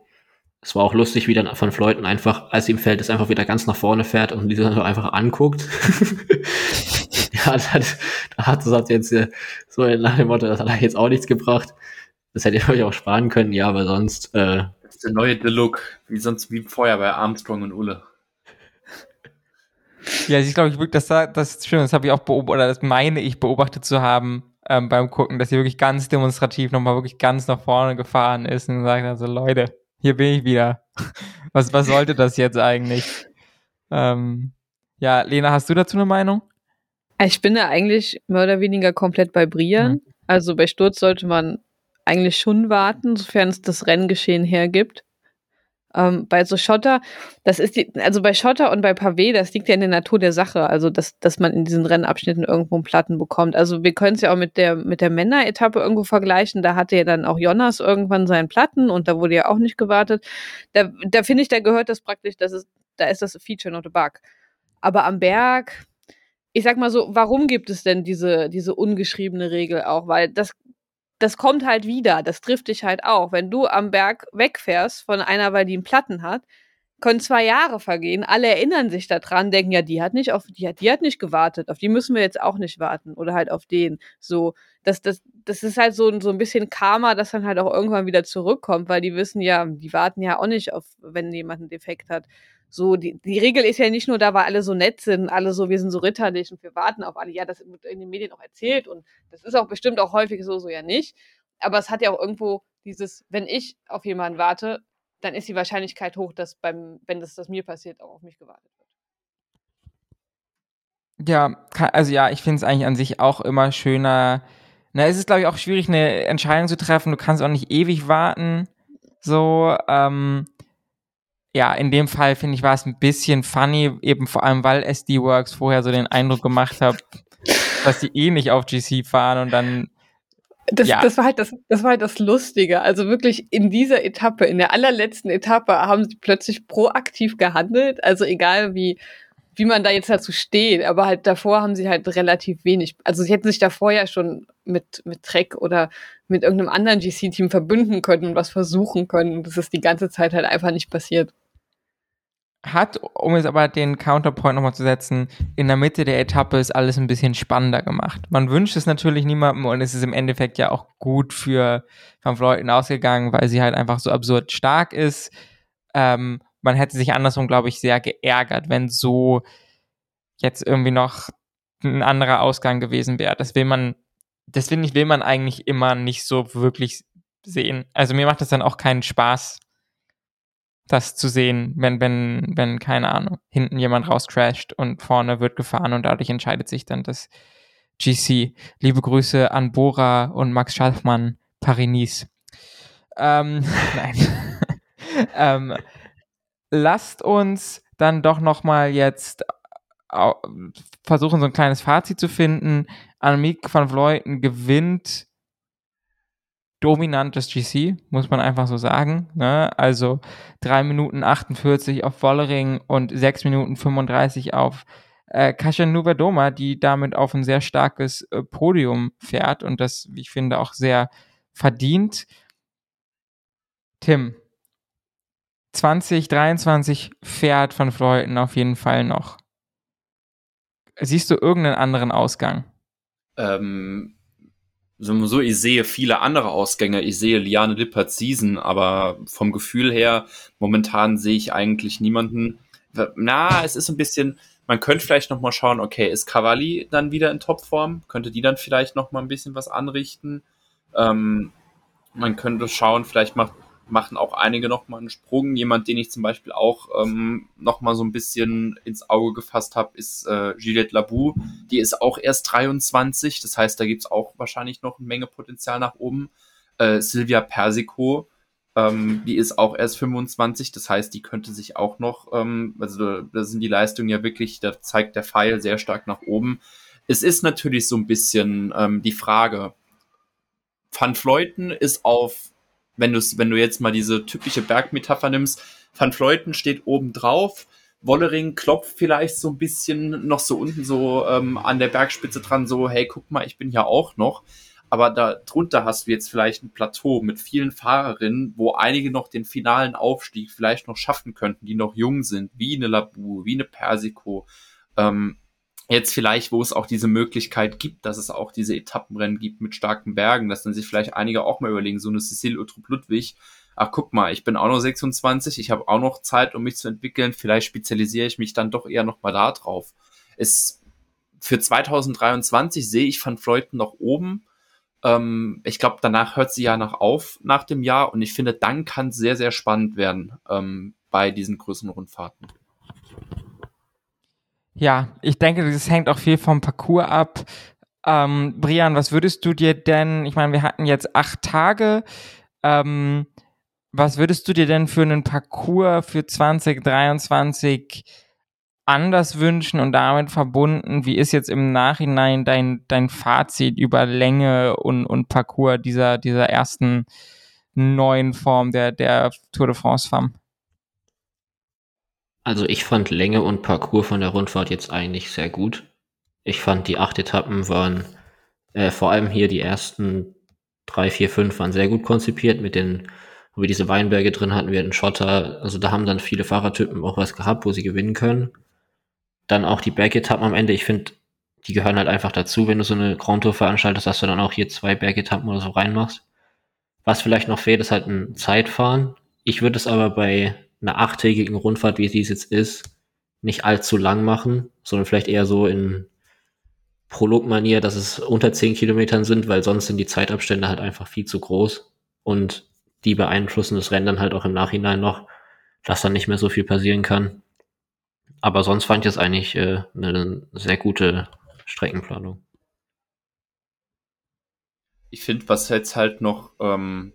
Es war auch lustig, wie dann von Fleuten einfach, als im Feld ist, einfach wieder ganz nach vorne fährt und diese einfach anguckt. [laughs] ja, das hat, da hat das hat jetzt äh, so nach dem Motto, das hat jetzt auch nichts gebracht. Das hätte ihr euch auch sparen können, ja, aber sonst, äh, Das ist der neue The Look, wie sonst wie vorher bei Armstrong und Ulle. Ja, ich glaube, ich wirklich, das, das ist schön, das habe ich auch beobachtet, oder das meine ich beobachtet zu haben ähm, beim Gucken, dass sie wirklich ganz demonstrativ nochmal wirklich ganz nach vorne gefahren ist und sagt also, Leute, hier bin ich wieder. [laughs] Was, was sollte das jetzt eigentlich? Ähm, ja, Lena, hast du dazu eine Meinung? ich bin da eigentlich mehr oder weniger komplett bei Brian. Mhm. Also bei Sturz sollte man eigentlich schon warten, sofern es das Renngeschehen hergibt. Ähm, bei so Schotter, das ist die, also bei Schotter und bei Pavé, das liegt ja in der Natur der Sache, also dass, dass man in diesen Rennabschnitten irgendwo einen Platten bekommt. Also wir können es ja auch mit der, mit der Männer-Etappe irgendwo vergleichen. Da hatte ja dann auch Jonas irgendwann seinen Platten und da wurde ja auch nicht gewartet. Da, da finde ich, da gehört das praktisch, das ist, da ist das Feature, not a bug. Aber am Berg, ich sag mal so, warum gibt es denn diese, diese ungeschriebene Regel auch? Weil das das kommt halt wieder, das trifft dich halt auch. Wenn du am Berg wegfährst von einer, weil die einen Platten hat, können zwei Jahre vergehen, alle erinnern sich daran, denken, ja, die hat nicht auf, die hat, die hat nicht gewartet, auf die müssen wir jetzt auch nicht warten oder halt auf den. So, das, das, das ist halt so, so ein bisschen Karma, das dann halt auch irgendwann wieder zurückkommt, weil die wissen ja, die warten ja auch nicht auf, wenn jemand einen Defekt hat. So, die, die Regel ist ja nicht nur da, weil alle so nett sind, alle so, wir sind so ritterlich und wir warten auf alle. Ja, das wird in den Medien auch erzählt und das ist auch bestimmt auch häufig so, so ja nicht. Aber es hat ja auch irgendwo dieses, wenn ich auf jemanden warte, dann ist die Wahrscheinlichkeit hoch, dass beim, wenn das, das mir passiert, auch auf mich gewartet wird. Ja, also ja, ich finde es eigentlich an sich auch immer schöner. Na, es ist, glaube ich, auch schwierig, eine Entscheidung zu treffen. Du kannst auch nicht ewig warten. So, ähm, ja, in dem Fall finde ich war es ein bisschen funny, eben vor allem, weil SD Works vorher so den Eindruck gemacht hat, dass sie eh nicht auf GC fahren und dann. Das, ja. das, war halt das, das war halt das Lustige. Also wirklich in dieser Etappe, in der allerletzten Etappe, haben sie plötzlich proaktiv gehandelt. Also egal wie, wie man da jetzt dazu steht, aber halt davor haben sie halt relativ wenig. Also sie hätten sich davor ja schon mit, mit Trek oder mit irgendeinem anderen GC-Team verbünden können und was versuchen können. Und das ist die ganze Zeit halt einfach nicht passiert hat, um jetzt aber den Counterpoint nochmal zu setzen, in der Mitte der Etappe ist alles ein bisschen spannender gemacht. Man wünscht es natürlich niemandem und es ist im Endeffekt ja auch gut für Van Vleuten ausgegangen, weil sie halt einfach so absurd stark ist. Ähm, man hätte sich andersrum, glaube ich, sehr geärgert, wenn so jetzt irgendwie noch ein anderer Ausgang gewesen wäre. Das will man, das finde ich, will man eigentlich immer nicht so wirklich sehen. Also mir macht das dann auch keinen Spaß, das zu sehen, wenn, wenn, wenn, keine Ahnung, hinten jemand rauscrasht und vorne wird gefahren und dadurch entscheidet sich dann das GC. Liebe Grüße an Bora und Max Schalfmann, Paris-Nice. Ähm, [laughs] nein. [laughs] ähm, lasst uns dann doch nochmal jetzt versuchen, so ein kleines Fazit zu finden. Annemiek van Vleuten gewinnt dominantes GC, muss man einfach so sagen. Ne? Also 3 Minuten 48 auf Wollering und 6 Minuten 35 auf äh, Kasia Nuvadoma, die damit auf ein sehr starkes äh, Podium fährt und das, wie ich finde, auch sehr verdient. Tim, 2023 fährt von Fleuten auf jeden Fall noch. Siehst du irgendeinen anderen Ausgang? Ähm, so, ich sehe viele andere Ausgänge. Ich sehe Liane Lippert Season, aber vom Gefühl her, momentan sehe ich eigentlich niemanden. Na, es ist ein bisschen, man könnte vielleicht noch mal schauen, okay, ist Cavalli dann wieder in Topform? Könnte die dann vielleicht noch mal ein bisschen was anrichten? Ähm, man könnte schauen, vielleicht macht machen auch einige nochmal einen Sprung. Jemand, den ich zum Beispiel auch ähm, nochmal so ein bisschen ins Auge gefasst habe, ist äh, Gillette Labou. Die ist auch erst 23, das heißt, da gibt's auch wahrscheinlich noch eine Menge Potenzial nach oben. Äh, Silvia Persico, ähm, die ist auch erst 25, das heißt, die könnte sich auch noch, ähm, also da sind die Leistungen ja wirklich, da zeigt der Pfeil sehr stark nach oben. Es ist natürlich so ein bisschen ähm, die Frage, Van Fleuten ist auf wenn, du's, wenn du jetzt mal diese typische Bergmetapher nimmst, Van Fleuten steht oben drauf, Wollering klopft vielleicht so ein bisschen noch so unten so ähm, an der Bergspitze dran, so, hey, guck mal, ich bin ja auch noch. Aber da drunter hast du jetzt vielleicht ein Plateau mit vielen Fahrerinnen, wo einige noch den finalen Aufstieg vielleicht noch schaffen könnten, die noch jung sind, wie eine Labu, wie eine Persico. Ähm, jetzt vielleicht, wo es auch diese Möglichkeit gibt, dass es auch diese Etappenrennen gibt mit starken Bergen, dass dann sich vielleicht einige auch mal überlegen, so eine Cecile Utrup Ludwig, ach guck mal, ich bin auch noch 26, ich habe auch noch Zeit, um mich zu entwickeln, vielleicht spezialisiere ich mich dann doch eher noch mal da drauf. Es, für 2023 sehe ich Van Fleuten noch oben. Ähm, ich glaube, danach hört sie ja noch auf nach dem Jahr und ich finde, dann kann es sehr, sehr spannend werden ähm, bei diesen größeren Rundfahrten. Ja, ich denke, das hängt auch viel vom Parcours ab. Ähm, Brian, was würdest du dir denn, ich meine, wir hatten jetzt acht Tage, ähm, was würdest du dir denn für einen Parcours für 2023 anders wünschen und damit verbunden, wie ist jetzt im Nachhinein dein, dein Fazit über Länge und, und Parcours dieser, dieser ersten neuen Form der, der Tour de France Farm? Also ich fand Länge und Parcours von der Rundfahrt jetzt eigentlich sehr gut. Ich fand die acht Etappen waren, äh, vor allem hier die ersten drei, vier, fünf waren sehr gut konzipiert mit den, wo wir diese Weinberge drin hatten, wir hatten Schotter, also da haben dann viele Fahrertypen auch was gehabt, wo sie gewinnen können. Dann auch die Bergetappen am Ende, ich finde, die gehören halt einfach dazu, wenn du so eine Grand Tour veranstaltest, dass du dann auch hier zwei Bergetappen oder so reinmachst. Was vielleicht noch fehlt, ist halt ein Zeitfahren. Ich würde es aber bei einer achttägigen Rundfahrt, wie sie es jetzt ist, nicht allzu lang machen, sondern vielleicht eher so in Prolog-Manier, dass es unter zehn Kilometern sind, weil sonst sind die Zeitabstände halt einfach viel zu groß und die beeinflussen das Rennen dann halt auch im Nachhinein noch, dass dann nicht mehr so viel passieren kann. Aber sonst fand ich es eigentlich äh, eine sehr gute Streckenplanung. Ich finde, was jetzt halt noch ähm,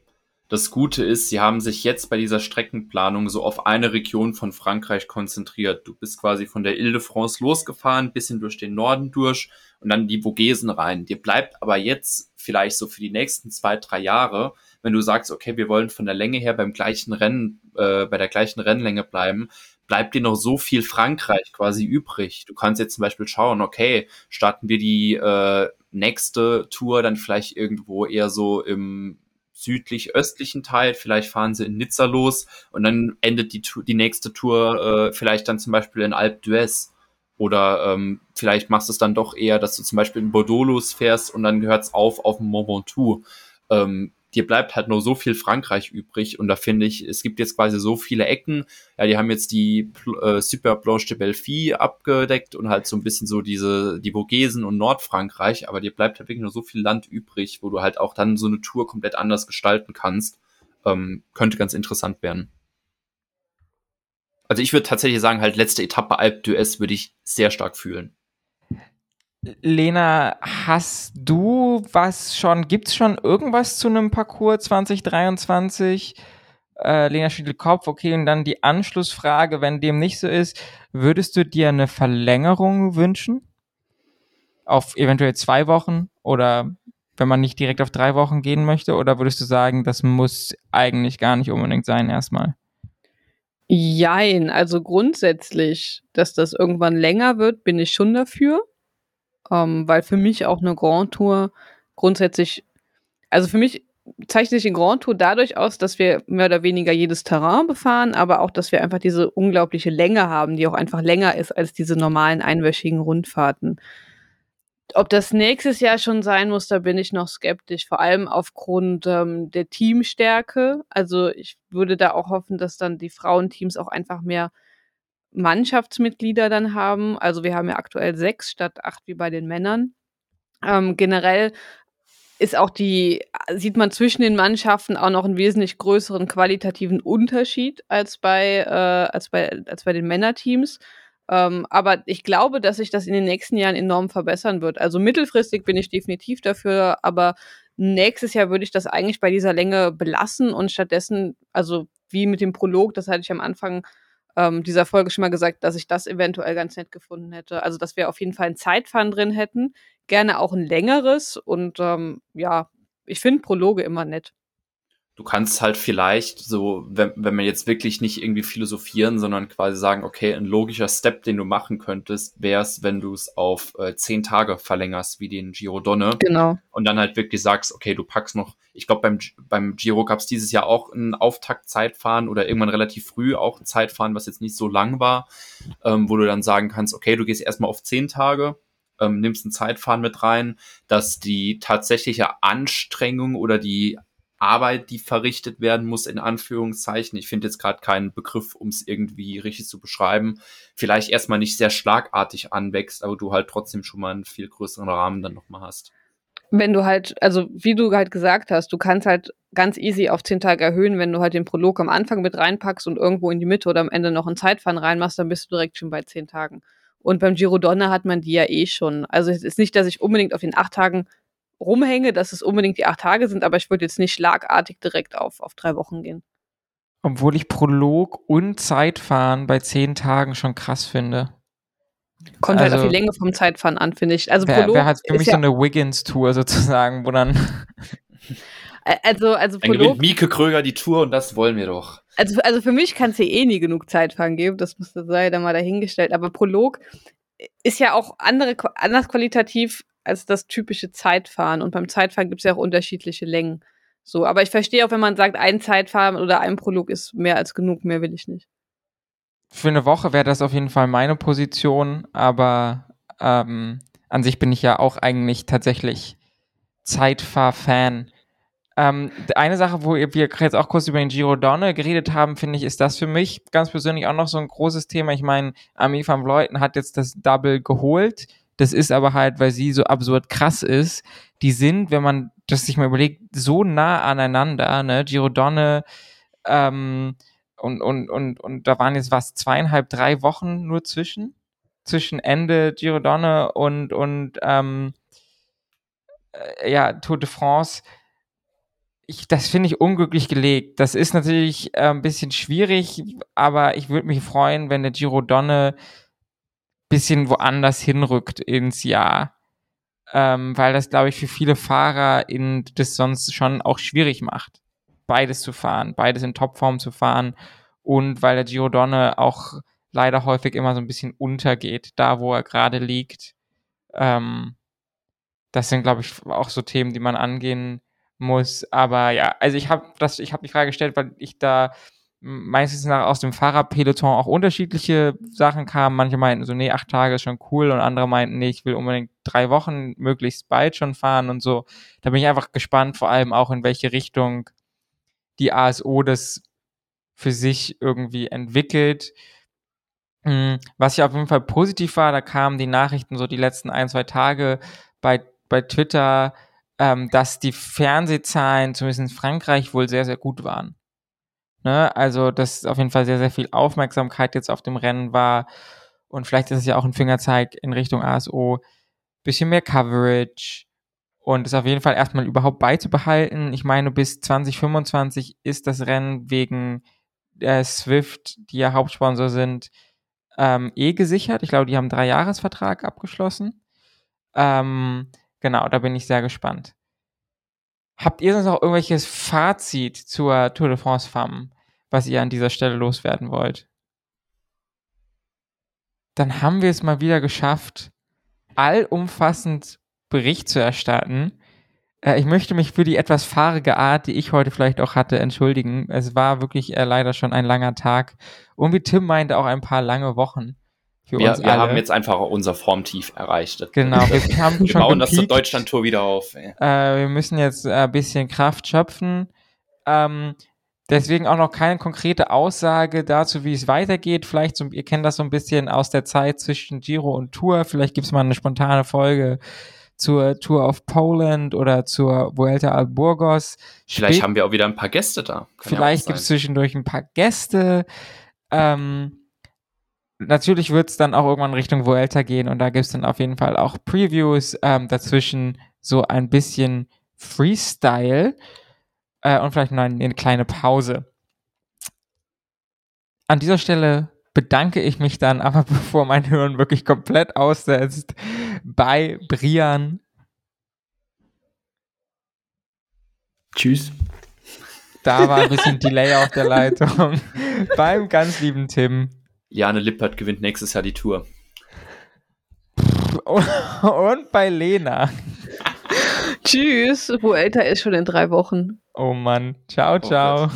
das Gute ist, sie haben sich jetzt bei dieser Streckenplanung so auf eine Region von Frankreich konzentriert. Du bist quasi von der Ile-de-France losgefahren, bisschen durch den Norden durch und dann die Vogesen rein. Dir bleibt aber jetzt vielleicht so für die nächsten zwei, drei Jahre, wenn du sagst, okay, wir wollen von der Länge her beim gleichen Rennen, äh, bei der gleichen Rennlänge bleiben, bleibt dir noch so viel Frankreich quasi übrig. Du kannst jetzt zum Beispiel schauen, okay, starten wir die äh, nächste Tour dann vielleicht irgendwo eher so im südlich-östlichen Teil, vielleicht fahren sie in Nizza los und dann endet die, die nächste Tour äh, vielleicht dann zum Beispiel in Alpe d'Huez oder ähm, vielleicht machst du es dann doch eher, dass du zum Beispiel in Bordeaux losfährst und dann gehört es auf auf Mont Ventoux. Ähm, dir bleibt halt nur so viel Frankreich übrig und da finde ich, es gibt jetzt quasi so viele Ecken. Ja, die haben jetzt die äh, Super Blanche de Belleville abgedeckt und halt so ein bisschen so diese, die Vogesen und Nordfrankreich, aber dir bleibt halt wirklich nur so viel Land übrig, wo du halt auch dann so eine Tour komplett anders gestalten kannst. Ähm, könnte ganz interessant werden. Also ich würde tatsächlich sagen, halt letzte Etappe Alp d'Huez würde ich sehr stark fühlen. Lena, hast du was schon, gibt es schon irgendwas zu einem Parcours 2023? Äh, Lena schüttelt Kopf, okay, und dann die Anschlussfrage, wenn dem nicht so ist, würdest du dir eine Verlängerung wünschen? Auf eventuell zwei Wochen oder wenn man nicht direkt auf drei Wochen gehen möchte? Oder würdest du sagen, das muss eigentlich gar nicht unbedingt sein erstmal? Jein, also grundsätzlich, dass das irgendwann länger wird, bin ich schon dafür ähm, weil für mich auch eine Grand Tour grundsätzlich, also für mich zeichnet sich eine Grand Tour dadurch aus, dass wir mehr oder weniger jedes Terrain befahren, aber auch, dass wir einfach diese unglaubliche Länge haben, die auch einfach länger ist als diese normalen einwöchigen Rundfahrten. Ob das nächstes Jahr schon sein muss, da bin ich noch skeptisch, vor allem aufgrund ähm, der Teamstärke. Also ich würde da auch hoffen, dass dann die Frauenteams auch einfach mehr Mannschaftsmitglieder dann haben. Also wir haben ja aktuell sechs statt acht wie bei den Männern. Ähm, generell ist auch die, sieht man zwischen den Mannschaften auch noch einen wesentlich größeren qualitativen Unterschied als bei, äh, als bei, als bei den Männerteams. Ähm, aber ich glaube, dass sich das in den nächsten Jahren enorm verbessern wird. Also mittelfristig bin ich definitiv dafür, aber nächstes Jahr würde ich das eigentlich bei dieser Länge belassen und stattdessen, also wie mit dem Prolog, das hatte ich am Anfang ähm, dieser Folge schon mal gesagt, dass ich das eventuell ganz nett gefunden hätte. Also, dass wir auf jeden Fall ein Zeitfahren drin hätten, gerne auch ein längeres und ähm, ja, ich finde Prologe immer nett du kannst halt vielleicht so, wenn, wenn man jetzt wirklich nicht irgendwie philosophieren, sondern quasi sagen, okay, ein logischer Step, den du machen könntest, wäre es, wenn du es auf äh, zehn Tage verlängerst, wie den Giro Donne. Genau. Und dann halt wirklich sagst, okay, du packst noch, ich glaube, beim, beim Giro gab es dieses Jahr auch ein Auftaktzeitfahren oder irgendwann relativ früh auch ein Zeitfahren, was jetzt nicht so lang war, ähm, wo du dann sagen kannst, okay, du gehst erstmal auf zehn Tage, ähm, nimmst ein Zeitfahren mit rein, dass die tatsächliche Anstrengung oder die Arbeit, die verrichtet werden muss, in Anführungszeichen. Ich finde jetzt gerade keinen Begriff, um es irgendwie richtig zu beschreiben. Vielleicht erstmal nicht sehr schlagartig anwächst, aber du halt trotzdem schon mal einen viel größeren Rahmen dann nochmal hast. Wenn du halt, also wie du halt gesagt hast, du kannst halt ganz easy auf zehn Tage erhöhen, wenn du halt den Prolog am Anfang mit reinpackst und irgendwo in die Mitte oder am Ende noch ein Zeitfahren reinmachst, dann bist du direkt schon bei zehn Tagen. Und beim Giro Donner hat man die ja eh schon. Also es ist nicht, dass ich unbedingt auf den acht Tagen rumhänge, dass es unbedingt die acht Tage sind, aber ich würde jetzt nicht schlagartig direkt auf, auf drei Wochen gehen. Obwohl ich Prolog und Zeitfahren bei zehn Tagen schon krass finde. Kommt halt auf Also- die Länge vom Zeitfahren an, finde ich. Also Wer, Prolog wer hat für mich ja, so eine Wiggins-Tour sozusagen, wo dann. also, also Dann gewinnt Prolog, Mieke Kröger die Tour und das wollen wir doch. also, also für mich kann es hier eh nie genug Zeitfahren geben, das muss sei dann mal dahingestellt. Aber Prolog ist ja auch andere, anders qualitativ als das typische Zeitfahren. Und beim Zeitfahren gibt es ja auch unterschiedliche Längen. So, aber ich verstehe auch, wenn man sagt, ein Zeitfahren oder ein Prolog ist mehr als genug, mehr will ich nicht. Für eine Woche wäre das auf jeden Fall meine Position, aber ähm, an sich bin ich ja auch eigentlich tatsächlich Zeitfahr-Fan. Ähm, eine Sache, wo wir jetzt auch kurz über den Giro Donne geredet haben, finde ich, ist das für mich ganz persönlich auch noch so ein großes Thema. Ich meine, Ami van Vleuten hat jetzt das Double geholt. Das ist aber halt, weil sie so absurd krass ist. Die sind, wenn man das sich mal überlegt, so nah aneinander, ne? Giro Donne, ähm, und, und, und, und da waren jetzt was, zweieinhalb, drei Wochen nur zwischen, zwischen Ende Giro Donne und, und ähm, äh, ja, Tour de France. Ich, das finde ich unglücklich gelegt. Das ist natürlich äh, ein bisschen schwierig, aber ich würde mich freuen, wenn der Giro Donne bisschen woanders hinrückt ins Jahr. Ähm, weil das, glaube ich, für viele Fahrer in das sonst schon auch schwierig macht, beides zu fahren, beides in Topform zu fahren und weil der Giro Donne auch leider häufig immer so ein bisschen untergeht, da wo er gerade liegt. Ähm, das sind, glaube ich, auch so Themen, die man angehen muss. Aber ja, also ich habe das, ich habe die Frage gestellt, weil ich da meistens nach aus dem Fahrerpeloton auch unterschiedliche Sachen kamen. Manche meinten so, nee, acht Tage ist schon cool und andere meinten, nee, ich will unbedingt drei Wochen möglichst bald schon fahren und so. Da bin ich einfach gespannt, vor allem auch in welche Richtung die ASO das für sich irgendwie entwickelt. Mm, Was ja auf jeden Fall positiv war, da kamen die Nachrichten so die letzten ein, zwei Tage bei, bei Twitter, ähm, dass die Fernsehzahlen, zumindest in Frankreich, wohl sehr, sehr gut waren. Ne? Also, dass auf jeden Fall sehr, sehr viel Aufmerksamkeit jetzt auf dem Rennen war. Und vielleicht ist es ja auch ein Fingerzeig in Richtung ASO. Bisschen mehr Coverage. Und es auf jeden Fall erstmal überhaupt beizubehalten. Ich meine, bis 2025 ist das Rennen wegen äh, Swift, die ja Hauptsponsor sind, ähm, eh gesichert. Ich glaube, die haben einen Dreijahresvertrag abgeschlossen. Ähm, genau, da bin ich sehr gespannt. Habt ihr sonst noch irgendwelches Fazit zur Tour de France Femme, was ihr an dieser Stelle loswerden wollt? Dann haben wir es mal wieder geschafft, allumfassend Bericht zu erstatten. Äh, ich möchte mich für die etwas fahrige Art, die ich heute vielleicht auch hatte, entschuldigen. Es war wirklich äh, leider schon ein langer Tag. Und wie Tim meinte, auch ein paar lange Wochen für Wir, uns wir alle. haben jetzt einfach unser Formtief erreicht. Genau, wir [laughs] haben Wir schon bauen das zur gepiekt. Deutschland-Tour wieder auf. Äh, wir müssen jetzt äh, ein bisschen Kraft schöpfen. Ähm, deswegen auch noch keine konkrete Aussage dazu, wie es weitergeht. Vielleicht, so, ihr kennt das so ein bisschen aus der Zeit zwischen Giro und Tour. Vielleicht gibt es mal eine spontane Folge zur Tour of Poland oder zur Vuelta al Burgos. Vielleicht Spät- haben wir auch wieder ein paar Gäste da. Kann ja Vielleicht sein. gibt es zwischendurch ein paar Gäste. Ähm, natürlich wird es dann auch irgendwann Richtung Vuelta gehen und da gibt es dann auf jeden Fall auch Previews. Ähm, dazwischen so ein bisschen Freestyle äh, und vielleicht noch eine, eine kleine Pause. An dieser Stelle bedanke ich mich dann, aber [laughs] bevor mein Hirn wirklich komplett aussetzt, bei Brian, Tschüss. da war ein bisschen Delay auf der Leitung, [laughs] beim ganz lieben Tim Jane Lippert gewinnt nächstes Jahr die Tour. und bei Lena. Tschüss. Vuelta ist schon in drei Wochen. Oh Mann. Ciao, ciao. Gott.